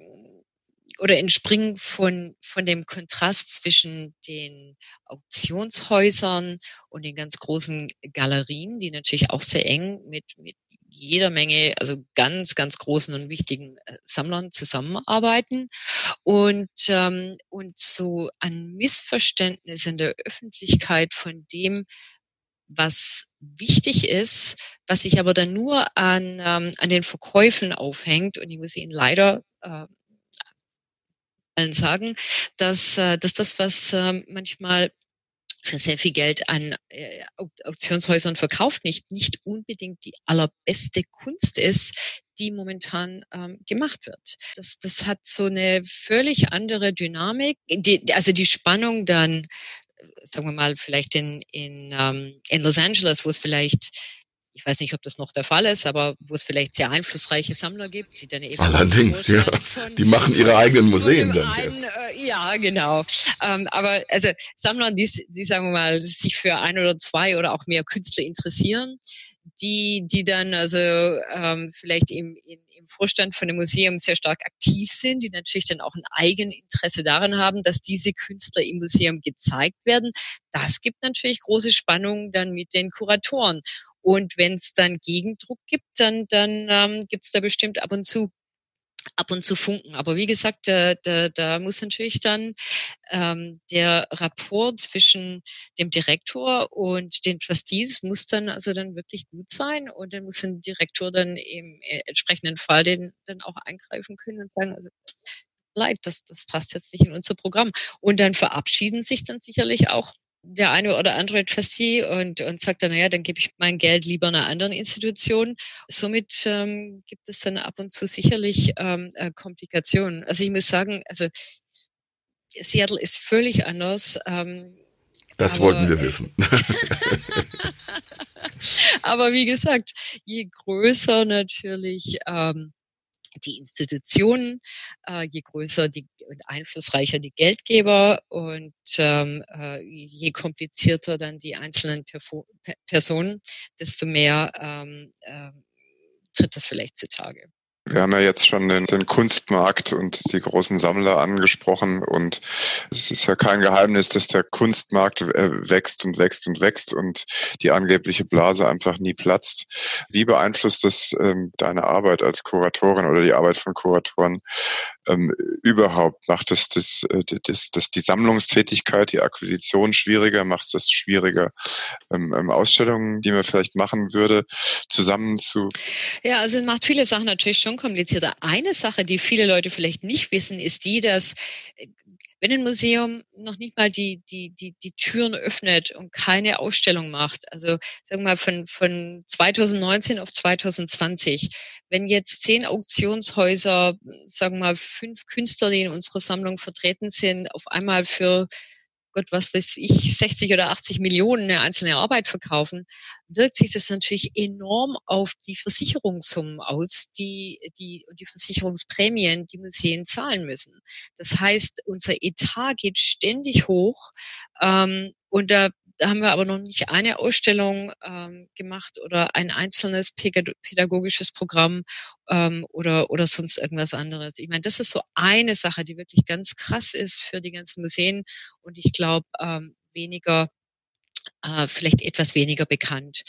oder entspringen von, von dem Kontrast zwischen den Auktionshäusern und den ganz großen Galerien, die natürlich auch sehr eng mit, mit jeder Menge, also ganz, ganz großen und wichtigen äh, Sammlern zusammenarbeiten. Und, ähm, und so ein Missverständnis in der Öffentlichkeit von dem, was wichtig ist, was sich aber dann nur an, ähm, an den Verkäufen aufhängt. Und ich muss Ihnen leider äh, allen sagen, dass, äh, dass das, was äh, manchmal für sehr viel Geld an äh, Auktionshäusern verkauft, nicht, nicht unbedingt die allerbeste Kunst ist, die momentan ähm, gemacht wird. Das, das hat so eine völlig andere Dynamik. Die, also die Spannung dann sagen wir mal, vielleicht in, in, ähm, in Los Angeles, wo es vielleicht ich weiß nicht, ob das noch der Fall ist, aber wo es vielleicht sehr einflussreiche Sammler gibt, die dann eben. Allerdings, ja. Von, die machen ihre eigenen Museen dann. Einen, ja. Äh, ja, genau. Ähm, aber also Sammler, die, die sagen wir mal, sich für ein oder zwei oder auch mehr Künstler interessieren, die, die dann also ähm, vielleicht im, im, im Vorstand von einem Museum sehr stark aktiv sind, die natürlich dann auch ein Eigeninteresse daran haben, dass diese Künstler im Museum gezeigt werden. Das gibt natürlich große Spannungen dann mit den Kuratoren. Und wenn es dann Gegendruck gibt, dann, dann ähm, gibt da bestimmt ab und zu ab und zu funken. Aber wie gesagt, da, da, da muss natürlich dann ähm, der Rapport zwischen dem Direktor und den Trustees muss dann also dann wirklich gut sein und dann muss ein Direktor dann im entsprechenden Fall den dann auch eingreifen können und sagen, also, leid, das, das passt jetzt nicht in unser Programm. Und dann verabschieden sich dann sicherlich auch der eine oder andere Trustee und, und sagt dann, naja, dann gebe ich mein Geld lieber einer anderen Institution. Somit ähm, gibt es dann ab und zu sicherlich ähm, äh, Komplikationen. Also ich muss sagen, also Seattle ist völlig anders. Ähm, das aber, wollten wir wissen. aber wie gesagt, je größer natürlich ähm, die Institutionen, äh, je größer die und einflussreicher die Geldgeber und ähm, äh, je komplizierter dann die einzelnen Perfo Personen, desto mehr ähm, äh, tritt das vielleicht zutage. Wir haben ja jetzt schon den, den, Kunstmarkt und die großen Sammler angesprochen und es ist ja kein Geheimnis, dass der Kunstmarkt äh, wächst und wächst und wächst und die angebliche Blase einfach nie platzt. Wie beeinflusst das ähm, deine Arbeit als Kuratorin oder die Arbeit von Kuratoren ähm, überhaupt? Macht das, das, äh, das, das die Sammlungstätigkeit, die Akquisition schwieriger? Macht es das schwieriger, ähm, ähm, Ausstellungen, die man vielleicht machen würde, zusammen zu? Ja, also es macht viele Sachen natürlich schon komplizierter. Eine Sache, die viele Leute vielleicht nicht wissen, ist die, dass äh, wenn ein Museum noch nicht mal die, die, die, die Türen öffnet und keine Ausstellung macht, also sagen wir mal von, von 2019 auf 2020, wenn jetzt zehn Auktionshäuser, sagen wir mal fünf Künstler, die in unserer Sammlung vertreten sind, auf einmal für Gott, was weiß ich, 60 oder 80 Millionen eine einzelne Arbeit verkaufen, wirkt sich das natürlich enorm auf die Versicherungssummen aus, die, die, die Versicherungsprämien, die Museen zahlen müssen. Das heißt, unser Etat geht ständig hoch, ähm, und da da haben wir aber noch nicht eine Ausstellung ähm, gemacht oder ein einzelnes pädagogisches Programm ähm, oder, oder sonst irgendwas anderes. Ich meine, das ist so eine Sache, die wirklich ganz krass ist für die ganzen Museen und ich glaube, ähm, weniger, äh, vielleicht etwas weniger bekannt.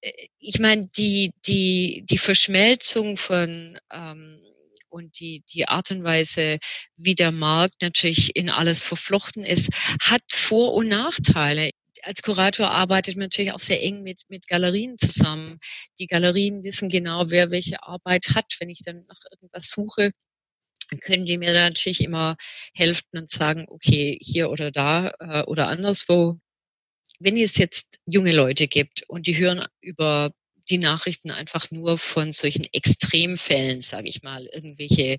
Äh, ich meine, die, die, die Verschmelzung von ähm, und die, die Art und Weise, wie der Markt natürlich in alles verflochten ist, hat Vor- und Nachteile als Kurator arbeitet man natürlich auch sehr eng mit, mit Galerien zusammen. Die Galerien wissen genau, wer welche Arbeit hat. Wenn ich dann nach irgendwas suche, können die mir natürlich immer helfen und sagen, okay, hier oder da äh, oder anderswo. Wenn es jetzt junge Leute gibt und die hören über die Nachrichten einfach nur von solchen Extremfällen, sage ich mal, irgendwelche äh,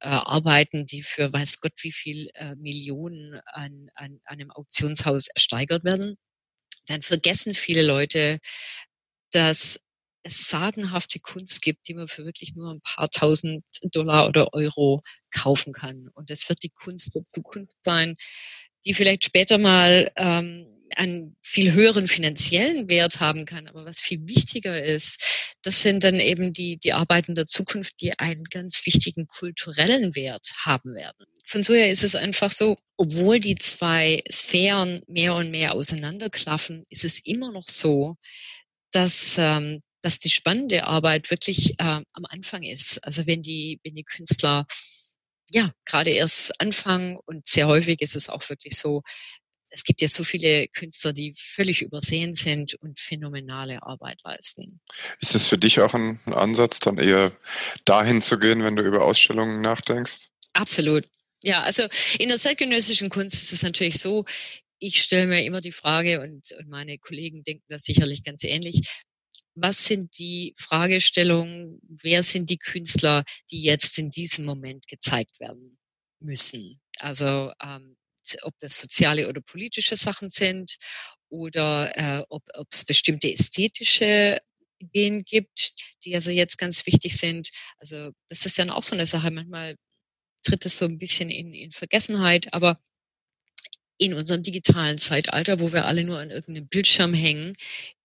Arbeiten, die für weiß Gott wie viel äh, Millionen an, an, an einem Auktionshaus ersteigert werden, dann vergessen viele Leute, dass es sagenhafte Kunst gibt, die man für wirklich nur ein paar tausend Dollar oder Euro kaufen kann. Und das wird die Kunst der Zukunft sein, die vielleicht später mal ähm, einen viel höheren finanziellen Wert haben kann. Aber was viel wichtiger ist, das sind dann eben die, die Arbeiten der Zukunft, die einen ganz wichtigen kulturellen Wert haben werden. Von so her ist es einfach so, obwohl die zwei Sphären mehr und mehr auseinanderklaffen, ist es immer noch so, dass ähm, dass die spannende Arbeit wirklich äh, am Anfang ist. Also wenn die, wenn die Künstler ja gerade erst anfangen und sehr häufig ist es auch wirklich so, es gibt ja so viele Künstler, die völlig übersehen sind und phänomenale Arbeit leisten. Ist es für dich auch ein, Ansatz, dann eher dahin zu gehen, wenn du über Ausstellungen nachdenkst? Absolut. Ja, also in der zeitgenössischen Kunst ist es natürlich so, ich stelle mir immer die Frage und, und meine Kollegen denken das sicherlich ganz ähnlich. Was sind die Fragestellungen? Wer sind die Künstler, die jetzt in diesem Moment gezeigt werden müssen? Also ähm, ob das soziale oder politische Sachen sind oder äh, ob es bestimmte ästhetische Ideen gibt, die also jetzt ganz wichtig sind. Also das ist dann auch so eine Sache. Manchmal tritt es so ein bisschen in, in Vergessenheit, aber in unserem digitalen Zeitalter, wo wir alle nur an irgendeinem Bildschirm hängen,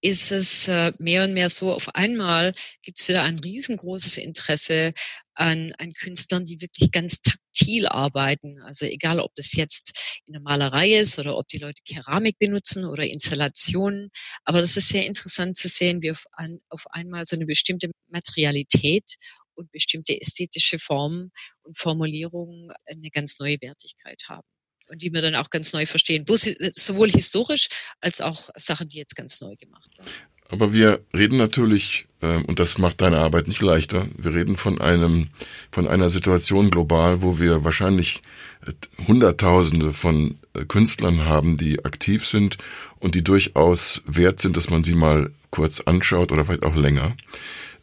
ist es äh, mehr und mehr so, auf einmal gibt es wieder ein riesengroßes Interesse an, an Künstlern, die wirklich ganz taktil arbeiten. Also egal, ob das jetzt in der Malerei ist oder ob die Leute Keramik benutzen oder Installationen. Aber das ist sehr interessant zu sehen, wie auf, ein, auf einmal so eine bestimmte Materialität und bestimmte ästhetische Formen und Formulierungen eine ganz neue Wertigkeit haben und die wir dann auch ganz neu verstehen. Sowohl historisch als auch Sachen, die jetzt ganz neu gemacht werden. Aber wir reden natürlich, äh, und das macht deine Arbeit nicht leichter, wir reden von einem, von einer Situation global, wo wir wahrscheinlich äh, Hunderttausende von äh, Künstlern haben, die aktiv sind und die durchaus wert sind, dass man sie mal kurz anschaut oder vielleicht auch länger.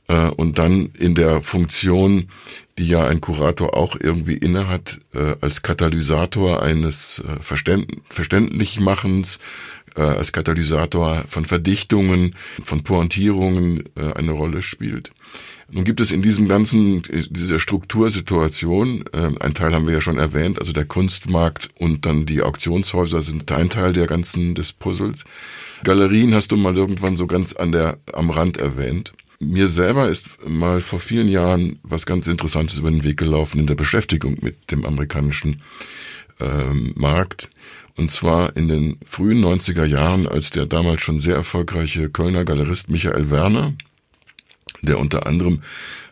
Äh, und dann in der Funktion, die ja ein Kurator auch irgendwie innehat, äh, als Katalysator eines äh, Verständ Verständlichmachens, als Katalysator von Verdichtungen, von Pointierungen eine Rolle spielt. Nun gibt es in diesem ganzen, dieser Struktursituation, ein Teil haben wir ja schon erwähnt, also der Kunstmarkt und dann die Auktionshäuser sind ein Teil der ganzen, des Puzzles. Galerien hast du mal irgendwann so ganz an der, am Rand erwähnt mir selber ist mal vor vielen Jahren was ganz Interessantes über den Weg gelaufen in der Beschäftigung mit dem amerikanischen ähm, Markt. Und zwar in den frühen 90er Jahren, als der damals schon sehr erfolgreiche Kölner Galerist Michael Werner, der unter anderem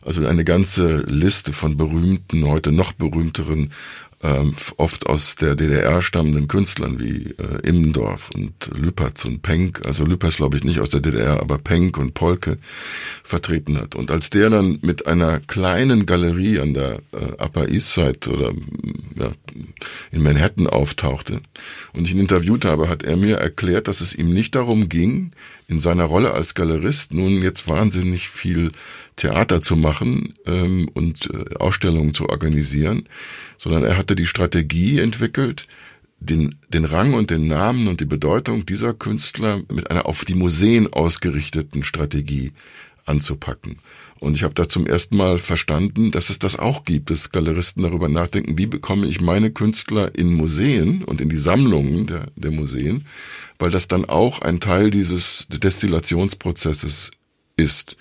also eine ganze Liste von berühmten, heute noch berühmteren ähm, oft aus der DDR stammenden Künstlern wie äh, Immendorf und Lüpertz und Penck, also Lüpertz glaube ich nicht aus der DDR, aber Penck und Polke vertreten hat. Und als der dann mit einer kleinen Galerie an der äh, Upper East Side oder ja, in Manhattan auftauchte und ich ihn interviewt habe, hat er mir erklärt, dass es ihm nicht darum ging, in seiner Rolle als Galerist nun jetzt wahnsinnig viel Theater zu machen ähm, und äh, Ausstellungen zu organisieren, sondern er hatte die Strategie entwickelt, den, den Rang und den Namen und die Bedeutung dieser Künstler mit einer auf die Museen ausgerichteten Strategie anzupacken. Und ich habe da zum ersten Mal verstanden, dass es das auch gibt, dass Galeristen darüber nachdenken, wie bekomme ich meine Künstler in Museen und in die Sammlungen der, der Museen, weil das dann auch ein Teil dieses Destillationsprozesses ist.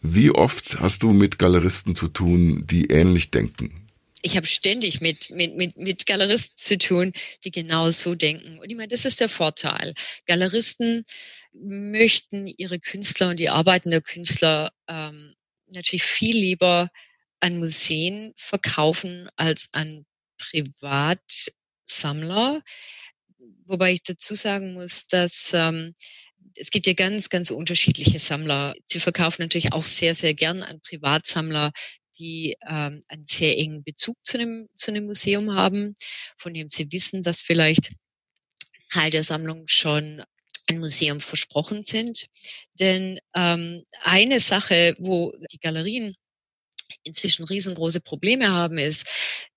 Wie oft hast du mit Galeristen zu tun, die ähnlich denken? Ich habe ständig mit, mit, mit, mit Galeristen zu tun, die genau so denken. Und ich meine, das ist der Vorteil. Galeristen möchten ihre Künstler und die Arbeiten der Künstler ähm, natürlich viel lieber an Museen verkaufen als an Privatsammler. Wobei ich dazu sagen muss, dass ähm, es gibt ja ganz, ganz unterschiedliche Sammler. Sie verkaufen natürlich auch sehr, sehr gern an Privatsammler, die ähm, einen sehr engen Bezug zu einem, zu einem Museum haben, von dem sie wissen, dass vielleicht Teil der Sammlung schon ein Museum versprochen sind. Denn ähm, eine Sache, wo die Galerien inzwischen riesengroße Probleme haben, ist,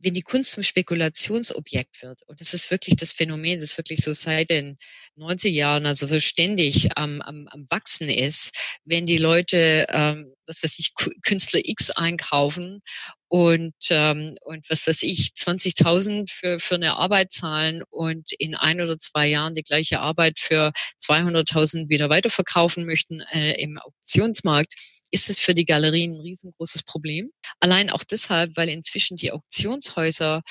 wenn die Kunst zum Spekulationsobjekt wird, und das ist wirklich das Phänomen, das wirklich so seit den 90 Jahren, also so ständig am, am, am Wachsen ist, wenn die Leute, ähm, was weiß ich, Künstler X einkaufen und, ähm, und was weiß ich, 20.000 für, für eine Arbeit zahlen und in ein oder zwei Jahren die gleiche Arbeit für 200.000 wieder weiterverkaufen möchten äh, im Auktionsmarkt, ist es für die Galerien ein riesengroßes Problem. Allein auch deshalb, weil inzwischen die Auktionshäuser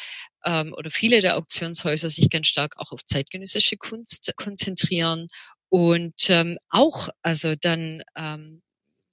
ähm, oder viele der Auktionshäuser sich ganz stark auch auf zeitgenössische Kunst konzentrieren und ähm, auch also dann ähm,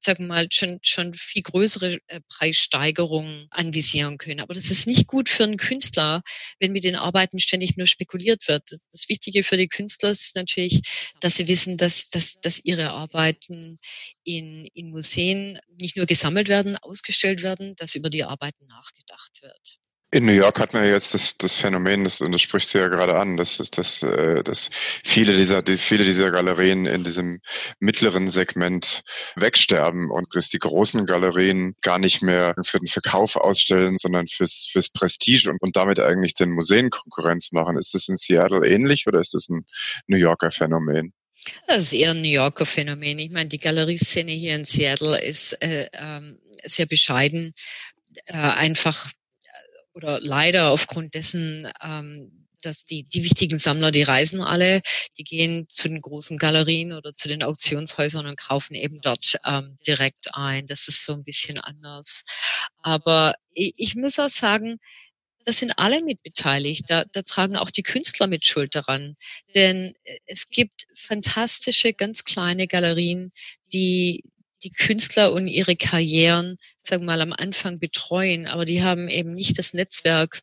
sagen wir mal, schon, schon viel größere äh, Preissteigerungen anvisieren können. Aber das ist nicht gut für einen Künstler, wenn mit den Arbeiten ständig nur spekuliert wird. Das, das Wichtige für die Künstler ist natürlich, dass sie wissen, dass, dass, dass ihre Arbeiten in, in Museen nicht nur gesammelt werden, ausgestellt werden, dass über die Arbeiten nachgedacht wird. In New York hat man jetzt das, das Phänomen, das, und das sprichst du ja gerade an, dass, dass, äh, dass viele dieser, die, viele dieser Galerien in diesem mittleren Segment wegsterben und dass die großen Galerien gar nicht mehr für den Verkauf ausstellen, sondern fürs, fürs Prestige und, und damit eigentlich den Museen Konkurrenz machen. Ist das in Seattle ähnlich oder ist das ein New Yorker Phänomen? Das ist eher ein New Yorker Phänomen. Ich meine, die Galerieszene hier in Seattle ist äh, ähm, sehr bescheiden. Äh, einfach oder leider aufgrund dessen, ähm, dass die, die wichtigen Sammler, die reisen alle, die gehen zu den großen Galerien oder zu den Auktionshäusern und kaufen eben dort ähm, direkt ein. Das ist so ein bisschen anders. Aber ich, ich muss auch sagen, das sind alle mitbeteiligt. Da, da tragen auch die Künstler mit Schuld daran. Denn es gibt fantastische, ganz kleine Galerien, die, die Künstler und ihre Karrieren, sagen wir mal, am Anfang betreuen, aber die haben eben nicht das Netzwerk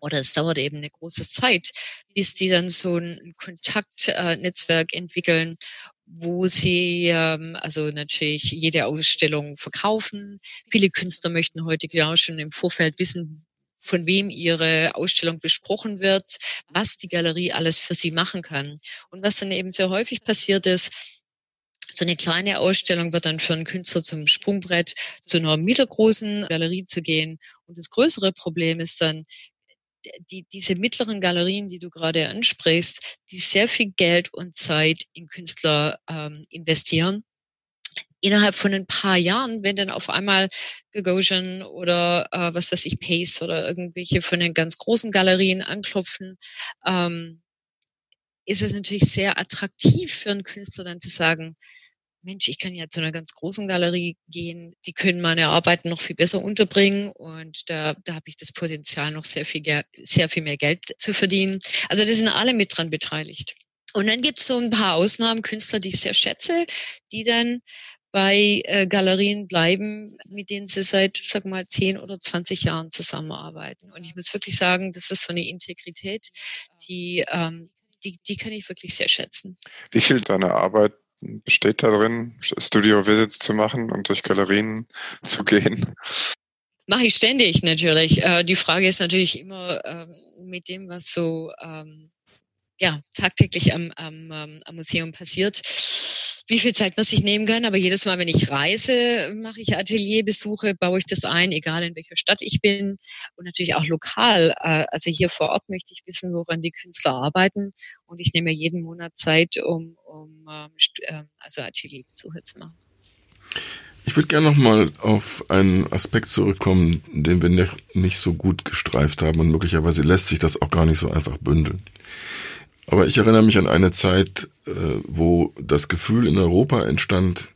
oder es dauert eben eine große Zeit, bis die dann so ein Kontaktnetzwerk äh, entwickeln, wo sie ähm, also natürlich jede Ausstellung verkaufen. Viele Künstler möchten heute genau schon im Vorfeld wissen, von wem ihre Ausstellung besprochen wird, was die Galerie alles für sie machen kann. Und was dann eben sehr häufig passiert ist, so eine kleine Ausstellung wird dann für einen Künstler zum Sprungbrett zu einer mittelgroßen Galerie zu gehen. Und das größere Problem ist dann, die, diese mittleren Galerien, die du gerade ansprichst, die sehr viel Geld und Zeit in Künstler ähm, investieren. Innerhalb von ein paar Jahren, wenn dann auf einmal Gagosian oder äh, was weiß ich, Pace oder irgendwelche von den ganz großen Galerien anklopfen, ähm, ist es natürlich sehr attraktiv für einen Künstler dann zu sagen, Mensch, ich kann ja zu einer ganz großen Galerie gehen, die können meine Arbeiten noch viel besser unterbringen und da, da habe ich das Potenzial, noch sehr viel, sehr viel mehr Geld zu verdienen. Also da sind alle mit dran beteiligt. Und dann gibt es so ein paar Ausnahmen, Künstler, die ich sehr schätze, die dann bei äh, Galerien bleiben, mit denen sie seit, sag mal, 10 oder 20 Jahren zusammenarbeiten. Und ich muss wirklich sagen, das ist so eine Integrität, die, ähm, die, die kann ich wirklich sehr schätzen. Wie viel deiner Arbeit besteht darin, Studio-Visits zu machen und durch Galerien zu gehen? Mache ich ständig natürlich. Äh, die Frage ist natürlich immer ähm, mit dem, was so ähm, ja, tagtäglich am, am, ähm, am Museum passiert, wie viel Zeit man sich nehmen kann. Aber jedes Mal, wenn ich reise, mache ich Atelierbesuche, baue ich das ein, egal in welcher Stadt ich bin und natürlich auch lokal. Äh, also hier vor Ort möchte ich wissen, woran die Künstler arbeiten und ich nehme jeden Monat Zeit, um, um ähm, äh, also Atelierbesuche zu machen. Ich würde gerne nochmal auf einen Aspekt zurückkommen, den wir nicht so gut gestreift haben und möglicherweise lässt sich das auch gar nicht so einfach bündeln. Aber ich erinnere mich an eine Zeit, äh, wo das Gefühl in Europa entstand,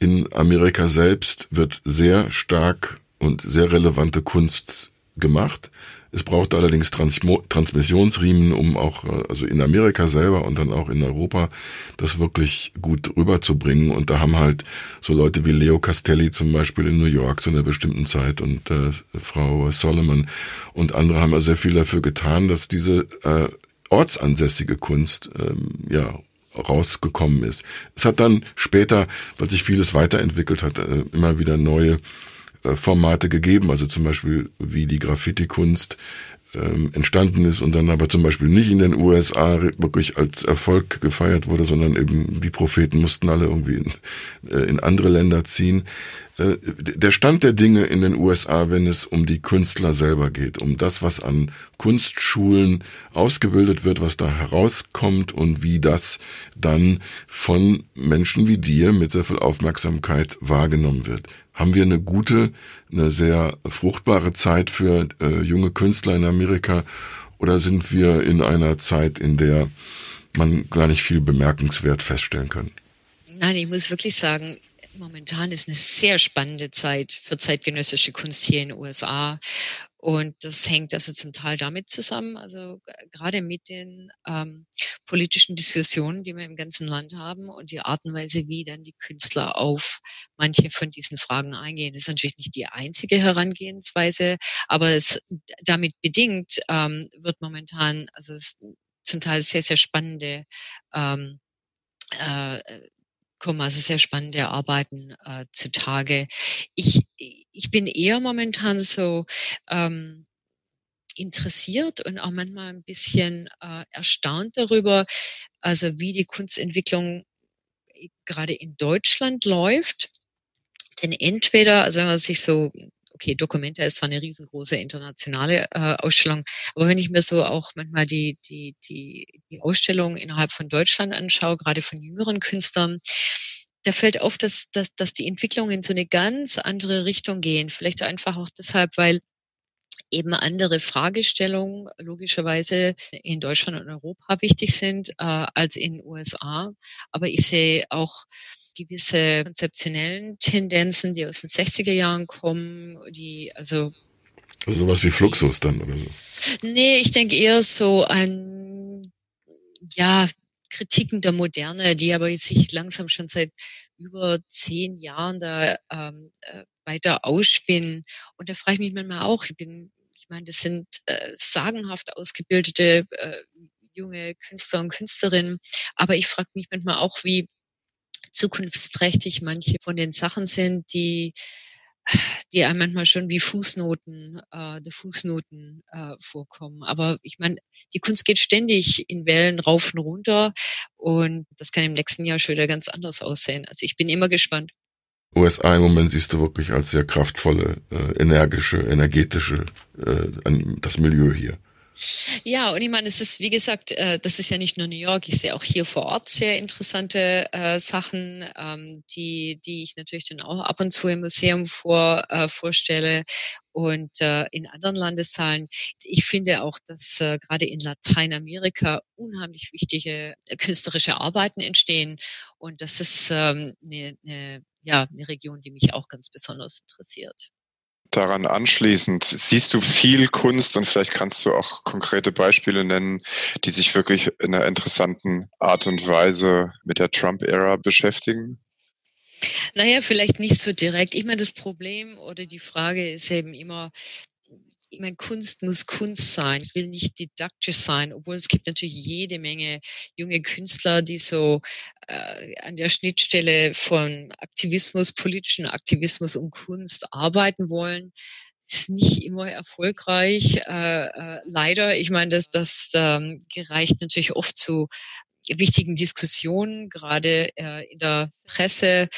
in Amerika selbst wird sehr stark und sehr relevante Kunst gemacht. Es braucht allerdings Transmo Transmissionsriemen, um auch, äh, also in Amerika selber und dann auch in Europa, das wirklich gut rüberzubringen. Und da haben halt so Leute wie Leo Castelli zum Beispiel in New York zu einer bestimmten Zeit und äh, Frau Solomon und andere haben also sehr viel dafür getan, dass diese äh, ortsansässige Kunst ähm, ja rausgekommen ist. Es hat dann später, weil sich vieles weiterentwickelt hat, äh, immer wieder neue äh, Formate gegeben, also zum Beispiel wie die Graffiti-Kunst ähm, entstanden ist und dann aber zum Beispiel nicht in den USA wirklich als Erfolg gefeiert wurde, sondern eben die Propheten mussten alle irgendwie in, äh, in andere Länder ziehen. Äh, der Stand der Dinge in den USA, wenn es um die Künstler selber geht, um das, was an Kunstschulen ausgebildet wird, was da herauskommt und wie das dann von Menschen wie dir mit sehr viel Aufmerksamkeit wahrgenommen wird. Haben wir eine gute, eine sehr fruchtbare Zeit für äh, junge Künstler in Amerika oder sind wir in einer Zeit, in der man gar nicht viel bemerkenswert feststellen kann? Nein, ich muss wirklich sagen, Momentan ist eine sehr spannende Zeit für zeitgenössische Kunst hier in den USA. Und das hängt also zum Teil damit zusammen, also gerade mit den ähm, politischen Diskussionen, die wir im ganzen Land haben und die Art und Weise, wie dann die Künstler auf manche von diesen Fragen eingehen. Das ist natürlich nicht die einzige Herangehensweise, aber es damit bedingt ähm, wird momentan, also es zum Teil sehr, sehr spannende ähm, äh, kommen also sehr spannende Arbeiten äh, zutage. Ich, ich bin eher momentan so, ähm, interessiert und auch manchmal ein bisschen äh, erstaunt darüber, also wie die Kunstentwicklung gerade in Deutschland läuft. Denn entweder, also wenn man sich so okay, Documenta ist zwar eine riesengroße internationale äh, Ausstellung, aber wenn ich mir so auch manchmal die, die, die, die Ausstellung innerhalb von Deutschland anschaue, gerade von jüngeren Künstlern, da fällt auf, dass, dass, dass die Entwicklungen in so eine ganz andere Richtung gehen. Vielleicht einfach auch deshalb, weil eben andere Fragestellungen logischerweise in Deutschland und Europa wichtig sind äh, als in den USA. Aber ich sehe auch gewisse konzeptionellen Tendenzen, die aus den 60er Jahren kommen, die also also sowas wie Fluxus dann oder so? Nee, ich denke eher so an ja, Kritiken der Moderne, die aber jetzt sich langsam schon seit über zehn Jahren da ähm, äh, weiter ausspinnen. Und da frage ich mich manchmal auch, ich bin, ich meine, das sind äh, sagenhaft ausgebildete äh, junge Künstler und Künstlerinnen, aber ich frage mich manchmal auch, wie zukunftsträchtig manche von den Sachen sind, die die einem manchmal schon wie Fußnoten, äh, der Fußnoten äh, vorkommen. Aber ich meine, die Kunst geht ständig in Wellen rauf und runter und das kann im nächsten Jahr schon wieder ganz anders aussehen. Also ich bin immer gespannt. USA im Moment siehst du wirklich als sehr kraftvolle, äh, energische, energetische äh, das Milieu hier. Ja, und ich meine, es ist, wie gesagt, äh, das ist ja nicht nur New York, ich sehe auch hier vor Ort sehr interessante äh, Sachen, ähm, die, die ich natürlich dann auch ab und zu im Museum vor, äh, vorstelle und äh, in anderen Landeszahlen. Ich finde auch, dass äh, gerade in Lateinamerika unheimlich wichtige äh, künstlerische Arbeiten entstehen und das ist ähm, eine, eine, ja, eine Region, die mich auch ganz besonders interessiert daran anschließend, siehst du viel Kunst und vielleicht kannst du auch konkrete Beispiele nennen, die sich wirklich in einer interessanten Art und Weise mit der Trump-Ära beschäftigen? Naja, vielleicht nicht so direkt. Ich meine, das Problem oder die Frage ist eben immer, ich meine, Kunst muss Kunst sein, es will nicht didaktisch sein, obwohl es gibt natürlich jede Menge junge Künstler, die so äh, an der Schnittstelle von Aktivismus, politischen Aktivismus und Kunst arbeiten wollen. Ist nicht immer erfolgreich, äh, äh, leider. Ich meine, das, das ähm, gereicht natürlich oft zu wichtigen Diskussionen, gerade äh, in der Presse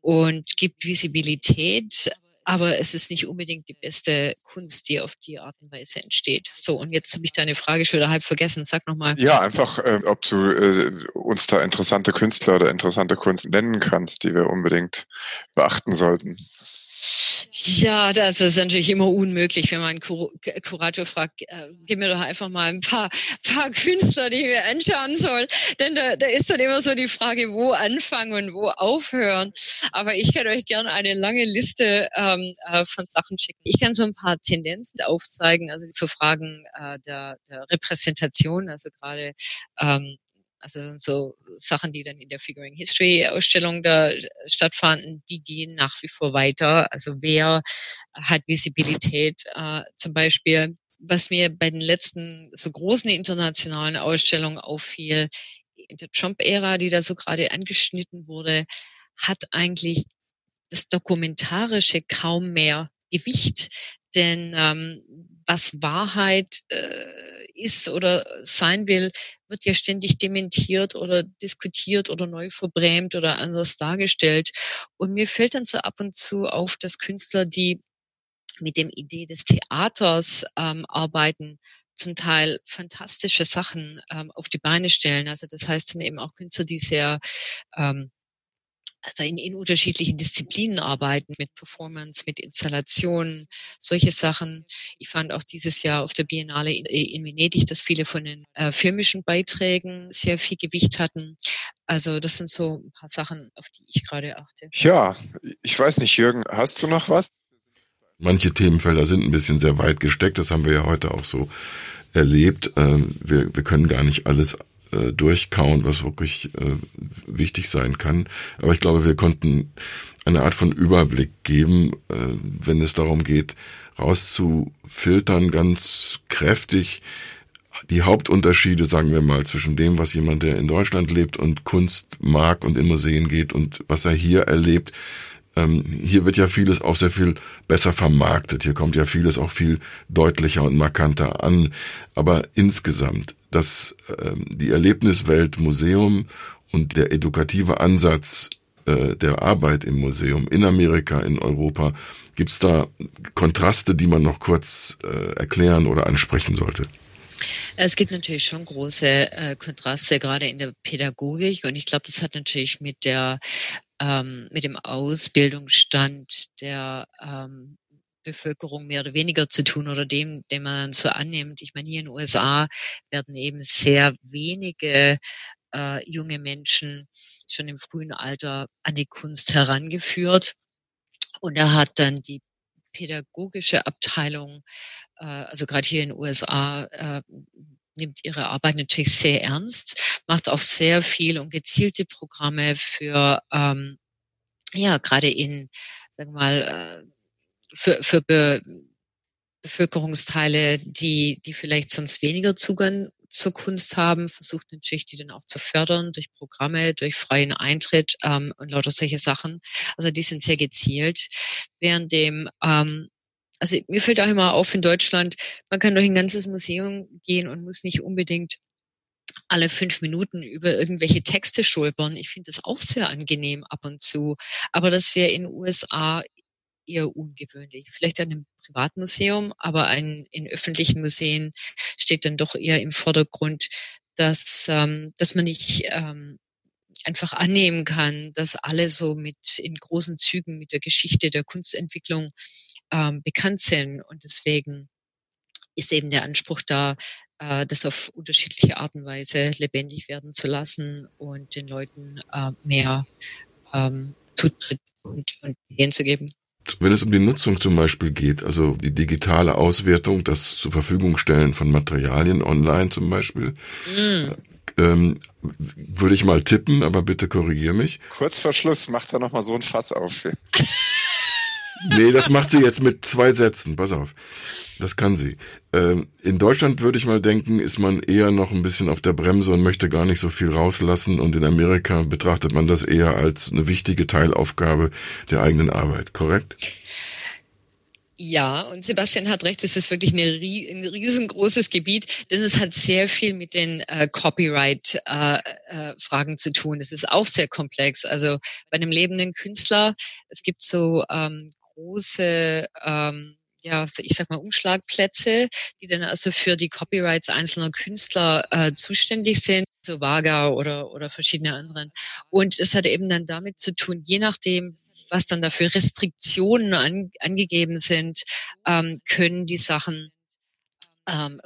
und gibt Visibilität aber es ist nicht unbedingt die beste Kunst, die auf die Art und Weise entsteht. So, und jetzt habe ich deine Frage schon halb vergessen. Sag nochmal. Ja, einfach, äh, ob du äh, uns da interessante Künstler oder interessante Kunst nennen kannst, die wir unbedingt beachten sollten. Ja, das ist natürlich immer unmöglich, wenn man einen Kur Kurator fragt, äh, gib mir doch einfach mal ein paar, paar Künstler, die ich mir anschauen soll. Denn da, da ist dann immer so die Frage, wo anfangen und wo aufhören. Aber ich kann euch gerne eine lange Liste ähm, äh, von Sachen schicken. Ich kann so ein paar Tendenzen aufzeigen, also zu Fragen äh, der, der Repräsentation, also gerade ähm, also so Sachen, die dann in der Figuring History Ausstellung da stattfanden, die gehen nach wie vor weiter. Also wer hat Visibilität äh, zum Beispiel? Was mir bei den letzten so großen internationalen Ausstellungen auffiel, in der Trump-Ära, die da so gerade angeschnitten wurde, hat eigentlich das Dokumentarische kaum mehr Gewicht. Denn ähm, was Wahrheit äh, ist oder sein will, wird ja ständig dementiert oder diskutiert oder neu verbrämt oder anders dargestellt. Und mir fällt dann so ab und zu auf, dass Künstler, die mit dem Idee des Theaters ähm, arbeiten, zum Teil fantastische Sachen ähm, auf die Beine stellen. Also das heißt dann eben auch Künstler, die sehr ähm, also in, in unterschiedlichen Disziplinen arbeiten, mit Performance, mit Installationen, solche Sachen. Ich fand auch dieses Jahr auf der Biennale in, in Venedig, dass viele von den äh, filmischen Beiträgen sehr viel Gewicht hatten. Also das sind so ein paar Sachen, auf die ich gerade achte. Ja, ich weiß nicht, Jürgen, hast du noch was? Manche Themenfelder sind ein bisschen sehr weit gesteckt, das haben wir ja heute auch so erlebt. Ähm, wir, wir können gar nicht alles äh, durchkauen, was wirklich äh, wichtig sein kann. Aber ich glaube, wir konnten eine Art von Überblick geben, äh, wenn es darum geht, rauszufiltern ganz kräftig die Hauptunterschiede, sagen wir mal, zwischen dem, was jemand, der in Deutschland lebt und Kunst mag und in Museen geht und was er hier erlebt, Ähm, hier wird ja vieles auch sehr viel besser vermarktet. Hier kommt ja vieles auch viel deutlicher und markanter an. Aber insgesamt, dass ähm, die Erlebniswelt Museum und der edukative Ansatz äh, der Arbeit im Museum in Amerika, in Europa, gibt's da Kontraste, die man noch kurz äh, erklären oder ansprechen sollte? Es gibt natürlich schon große äh, Kontraste, gerade in der Pädagogik. Und ich glaube, das hat natürlich mit der ähm, mit dem Ausbildungsstand der ähm, Bevölkerung mehr oder weniger zu tun oder dem, den man so annimmt. Ich meine, hier in den USA werden eben sehr wenige äh, junge Menschen schon im frühen Alter an die Kunst herangeführt. Und da hat dann die pädagogische Abteilung, äh, also gerade hier in den USA, äh, nimmt ihre Arbeit natürlich sehr ernst, macht auch sehr viel und gezielte Programme für, ähm, ja, gerade in, sagen wir mal, äh, für, für Be Bevölkerungsteile, die, die vielleicht sonst weniger Zugang zur Kunst haben, versucht natürlich die dann auch zu fördern durch Programme, durch freien Eintritt ähm, und lauter solche Sachen. Also die sind sehr gezielt. Während dem ähm, also mir fällt auch immer auf in Deutschland, man kann durch ein ganzes Museum gehen und muss nicht unbedingt alle fünf Minuten über irgendwelche Texte schulpern. Ich finde das auch sehr angenehm ab und zu. Aber das wäre in den USA eher ungewöhnlich. Vielleicht an einem Privatmuseum, aber ein, in öffentlichen Museen steht dann doch eher im Vordergrund, dass, ähm, dass man nicht ähm, einfach annehmen kann, dass alle so mit in großen Zügen mit der Geschichte der Kunstentwicklung ähm, bekannt sind. Und deswegen ist eben der Anspruch da, äh, das auf unterschiedliche Art und Weise lebendig werden zu lassen und den Leuten äh, mehr ähm, Zutritt und, und Ideen zu geben. Wenn es um die Nutzung zum Beispiel geht, also die digitale Auswertung, das zur Verfügung stellen von Materialien online zum Beispiel, mm. ähm, würde ich mal tippen, aber bitte korrigier mich. Kurz vor Schluss macht er nochmal so ein Fass auf. Nee, das macht sie jetzt mit zwei Sätzen. Pass auf. Das kann sie. Ähm, in Deutschland würde ich mal denken, ist man eher noch ein bisschen auf der Bremse und möchte gar nicht so viel rauslassen. Und in Amerika betrachtet man das eher als eine wichtige Teilaufgabe der eigenen Arbeit. Korrekt? Ja, und Sebastian hat recht, es ist wirklich eine, ein riesengroßes Gebiet, denn es hat sehr viel mit den äh, Copyright-Fragen äh, äh, zu tun. Es ist auch sehr komplex. Also bei einem lebenden Künstler, es gibt so ähm, große, ähm, ja, ich sag mal Umschlagplätze, die dann also für die Copyrights einzelner Künstler äh, zuständig sind, so Vaga oder oder verschiedene anderen. Und es hat eben dann damit zu tun, je nachdem, was dann dafür Restriktionen an, angegeben sind, ähm, können die Sachen ähm,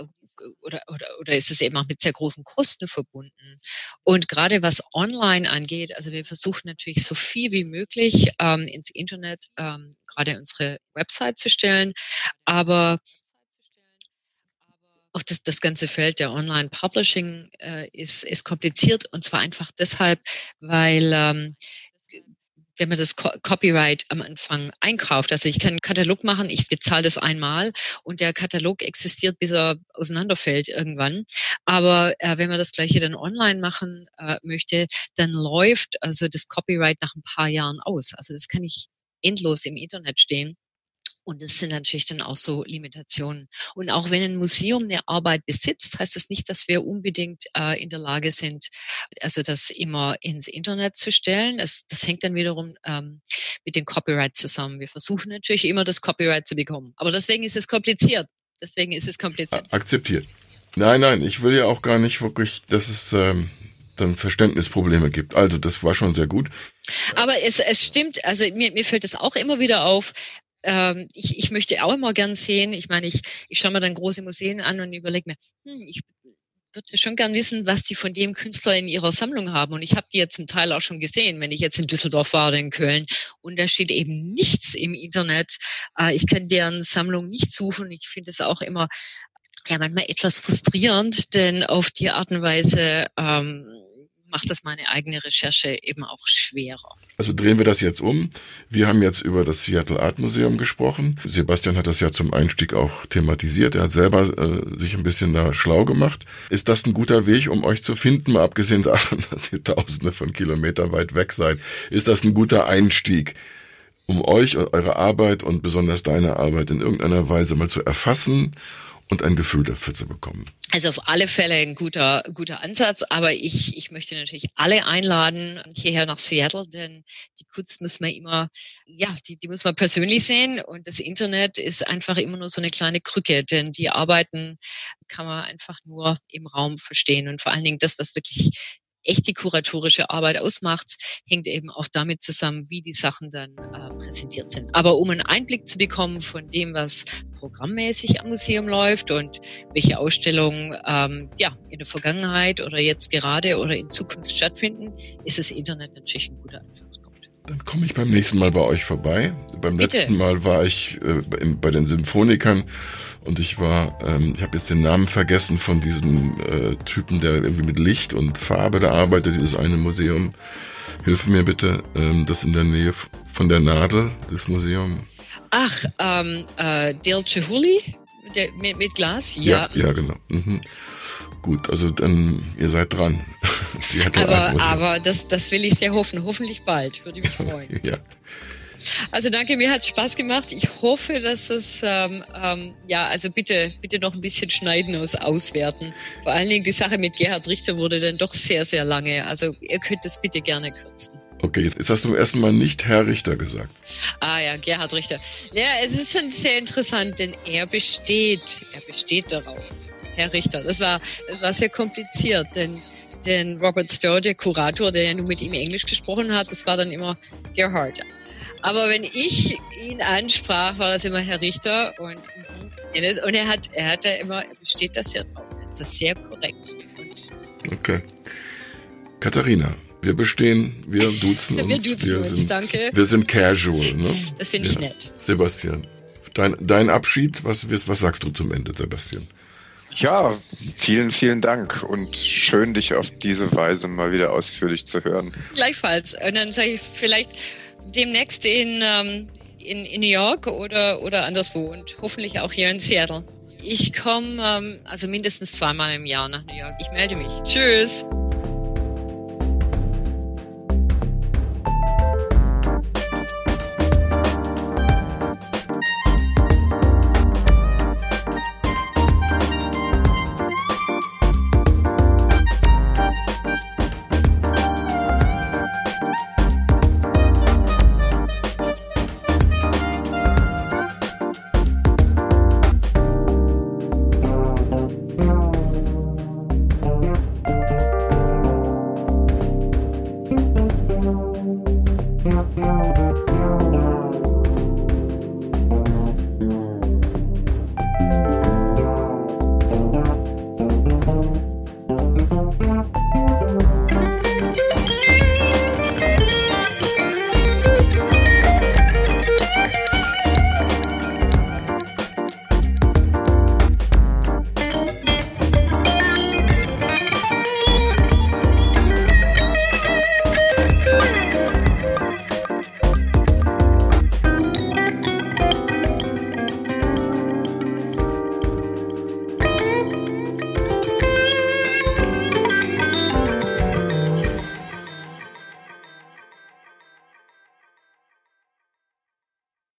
oder, oder, oder ist es eben auch mit sehr großen Kosten verbunden? Und gerade was online angeht, also wir versuchen natürlich so viel wie möglich ähm, ins Internet, ähm, gerade unsere Website zu stellen, aber auch das, das ganze Feld der Online-Publishing äh, ist, ist kompliziert und zwar einfach deshalb, weil ähm, wenn man das Copyright am Anfang einkauft. Also ich kann einen Katalog machen, ich bezahle das einmal und der Katalog existiert, bis er auseinanderfällt irgendwann. Aber äh, wenn man das gleiche dann online machen äh, möchte, dann läuft also das Copyright nach ein paar Jahren aus. Also das kann ich endlos im Internet stehen. Und das sind natürlich dann auch so Limitationen. Und auch wenn ein Museum eine Arbeit besitzt, heißt das nicht, dass wir unbedingt äh, in der Lage sind, also das immer ins Internet zu stellen. Das, das hängt dann wiederum ähm, mit dem Copyright zusammen. Wir versuchen natürlich immer das Copyright zu bekommen. Aber deswegen ist es kompliziert. Deswegen ist es kompliziert. Akzeptiert. Nein, nein, ich will ja auch gar nicht wirklich, dass es ähm, dann Verständnisprobleme gibt. Also das war schon sehr gut. Aber es, es stimmt, also mir, mir fällt es auch immer wieder auf, ähm, ich, ich möchte auch immer gern sehen, ich meine, ich, ich schaue mir dann große Museen an und überlege mir, hm, ich würde schon gern wissen, was die von dem Künstler in ihrer Sammlung haben. Und ich habe die ja zum Teil auch schon gesehen, wenn ich jetzt in Düsseldorf war oder in Köln. Und da steht eben nichts im Internet. Äh, ich kann deren Sammlung nicht suchen. Ich finde es auch immer ja manchmal etwas frustrierend, denn auf die Art und Weise ähm, macht das meine eigene Recherche eben auch schwerer. Also drehen wir das jetzt um. Wir haben jetzt über das Seattle Art Museum gesprochen. Sebastian hat das ja zum Einstieg auch thematisiert. Er hat selber äh, sich ein bisschen da schlau gemacht. Ist das ein guter Weg, um euch zu finden, mal abgesehen davon, dass ihr tausende von Kilometern weit weg seid? Ist das ein guter Einstieg? um euch und eure Arbeit und besonders deine Arbeit in irgendeiner Weise mal zu erfassen und ein Gefühl dafür zu bekommen. Also auf alle Fälle ein guter, guter Ansatz, aber ich, ich möchte natürlich alle einladen hierher nach Seattle, denn die Kunst muss man immer, ja, die, die muss man persönlich sehen und das Internet ist einfach immer nur so eine kleine Krücke, denn die Arbeiten kann man einfach nur im Raum verstehen und vor allen Dingen das, was wirklich echte kuratorische Arbeit ausmacht, hängt eben auch damit zusammen, wie die Sachen dann äh, präsentiert sind. Aber um einen Einblick zu bekommen von dem, was programmmäßig am Museum läuft und welche Ausstellungen ähm, ja, in der Vergangenheit oder jetzt gerade oder in Zukunft stattfinden, ist das Internet natürlich ein guter Anfangspunkt. Dann komme ich beim nächsten Mal bei euch vorbei. Beim Bitte. letzten Mal war ich äh, bei den Symphonikern und ich war, ähm, ich habe jetzt den Namen vergessen von diesem äh, Typen, der irgendwie mit Licht und Farbe da arbeitet, dieses eine Museum. Hilf mir bitte, ähm, das in der Nähe von der Nadel, das Museum. Ach, ähm, äh, Del Chihuli mit, mit Glas? Ja, ja, ja genau. Mhm. Gut, also dann, ihr seid dran. aber aber das, das will ich sehr hoffen. Hoffentlich bald, würde mich freuen. ja. Also danke, mir hat Spaß gemacht. Ich hoffe, dass es ähm, ähm, ja, also bitte, bitte noch ein bisschen schneiden aus auswerten. Vor allen Dingen die Sache mit Gerhard Richter wurde dann doch sehr, sehr lange. Also ihr könnt das bitte gerne kürzen. Okay, jetzt hast du ersten Mal nicht Herr Richter gesagt. Ah ja, Gerhard Richter. Ja, es ist schon sehr interessant, denn er besteht, er besteht darauf. Herr Richter. Das war, das war sehr kompliziert, denn denn Robert Stowe, der Kurator, der ja nur mit ihm Englisch gesprochen hat, das war dann immer Gerhard. Aber wenn ich ihn ansprach, war das immer Herr Richter und, und er hat, er hat da immer, er besteht das sehr drauf. Er ist das sehr korrekt. Okay. Katharina, wir bestehen, wir duzen uns. wir duzen wir uns, sind, danke. Wir sind casual, ne? Das finde ich ja. nett. Sebastian, dein, dein Abschied, was, was sagst du zum Ende, Sebastian? Ja, vielen, vielen Dank und schön, dich auf diese Weise mal wieder ausführlich zu hören. Gleichfalls. Und dann sage ich vielleicht demnächst in, ähm, in, in, New York oder, oder anderswo und hoffentlich auch hier in Seattle. Ich komme ähm, also mindestens zweimal im Jahr nach New York. Ich melde mich. Tschüss.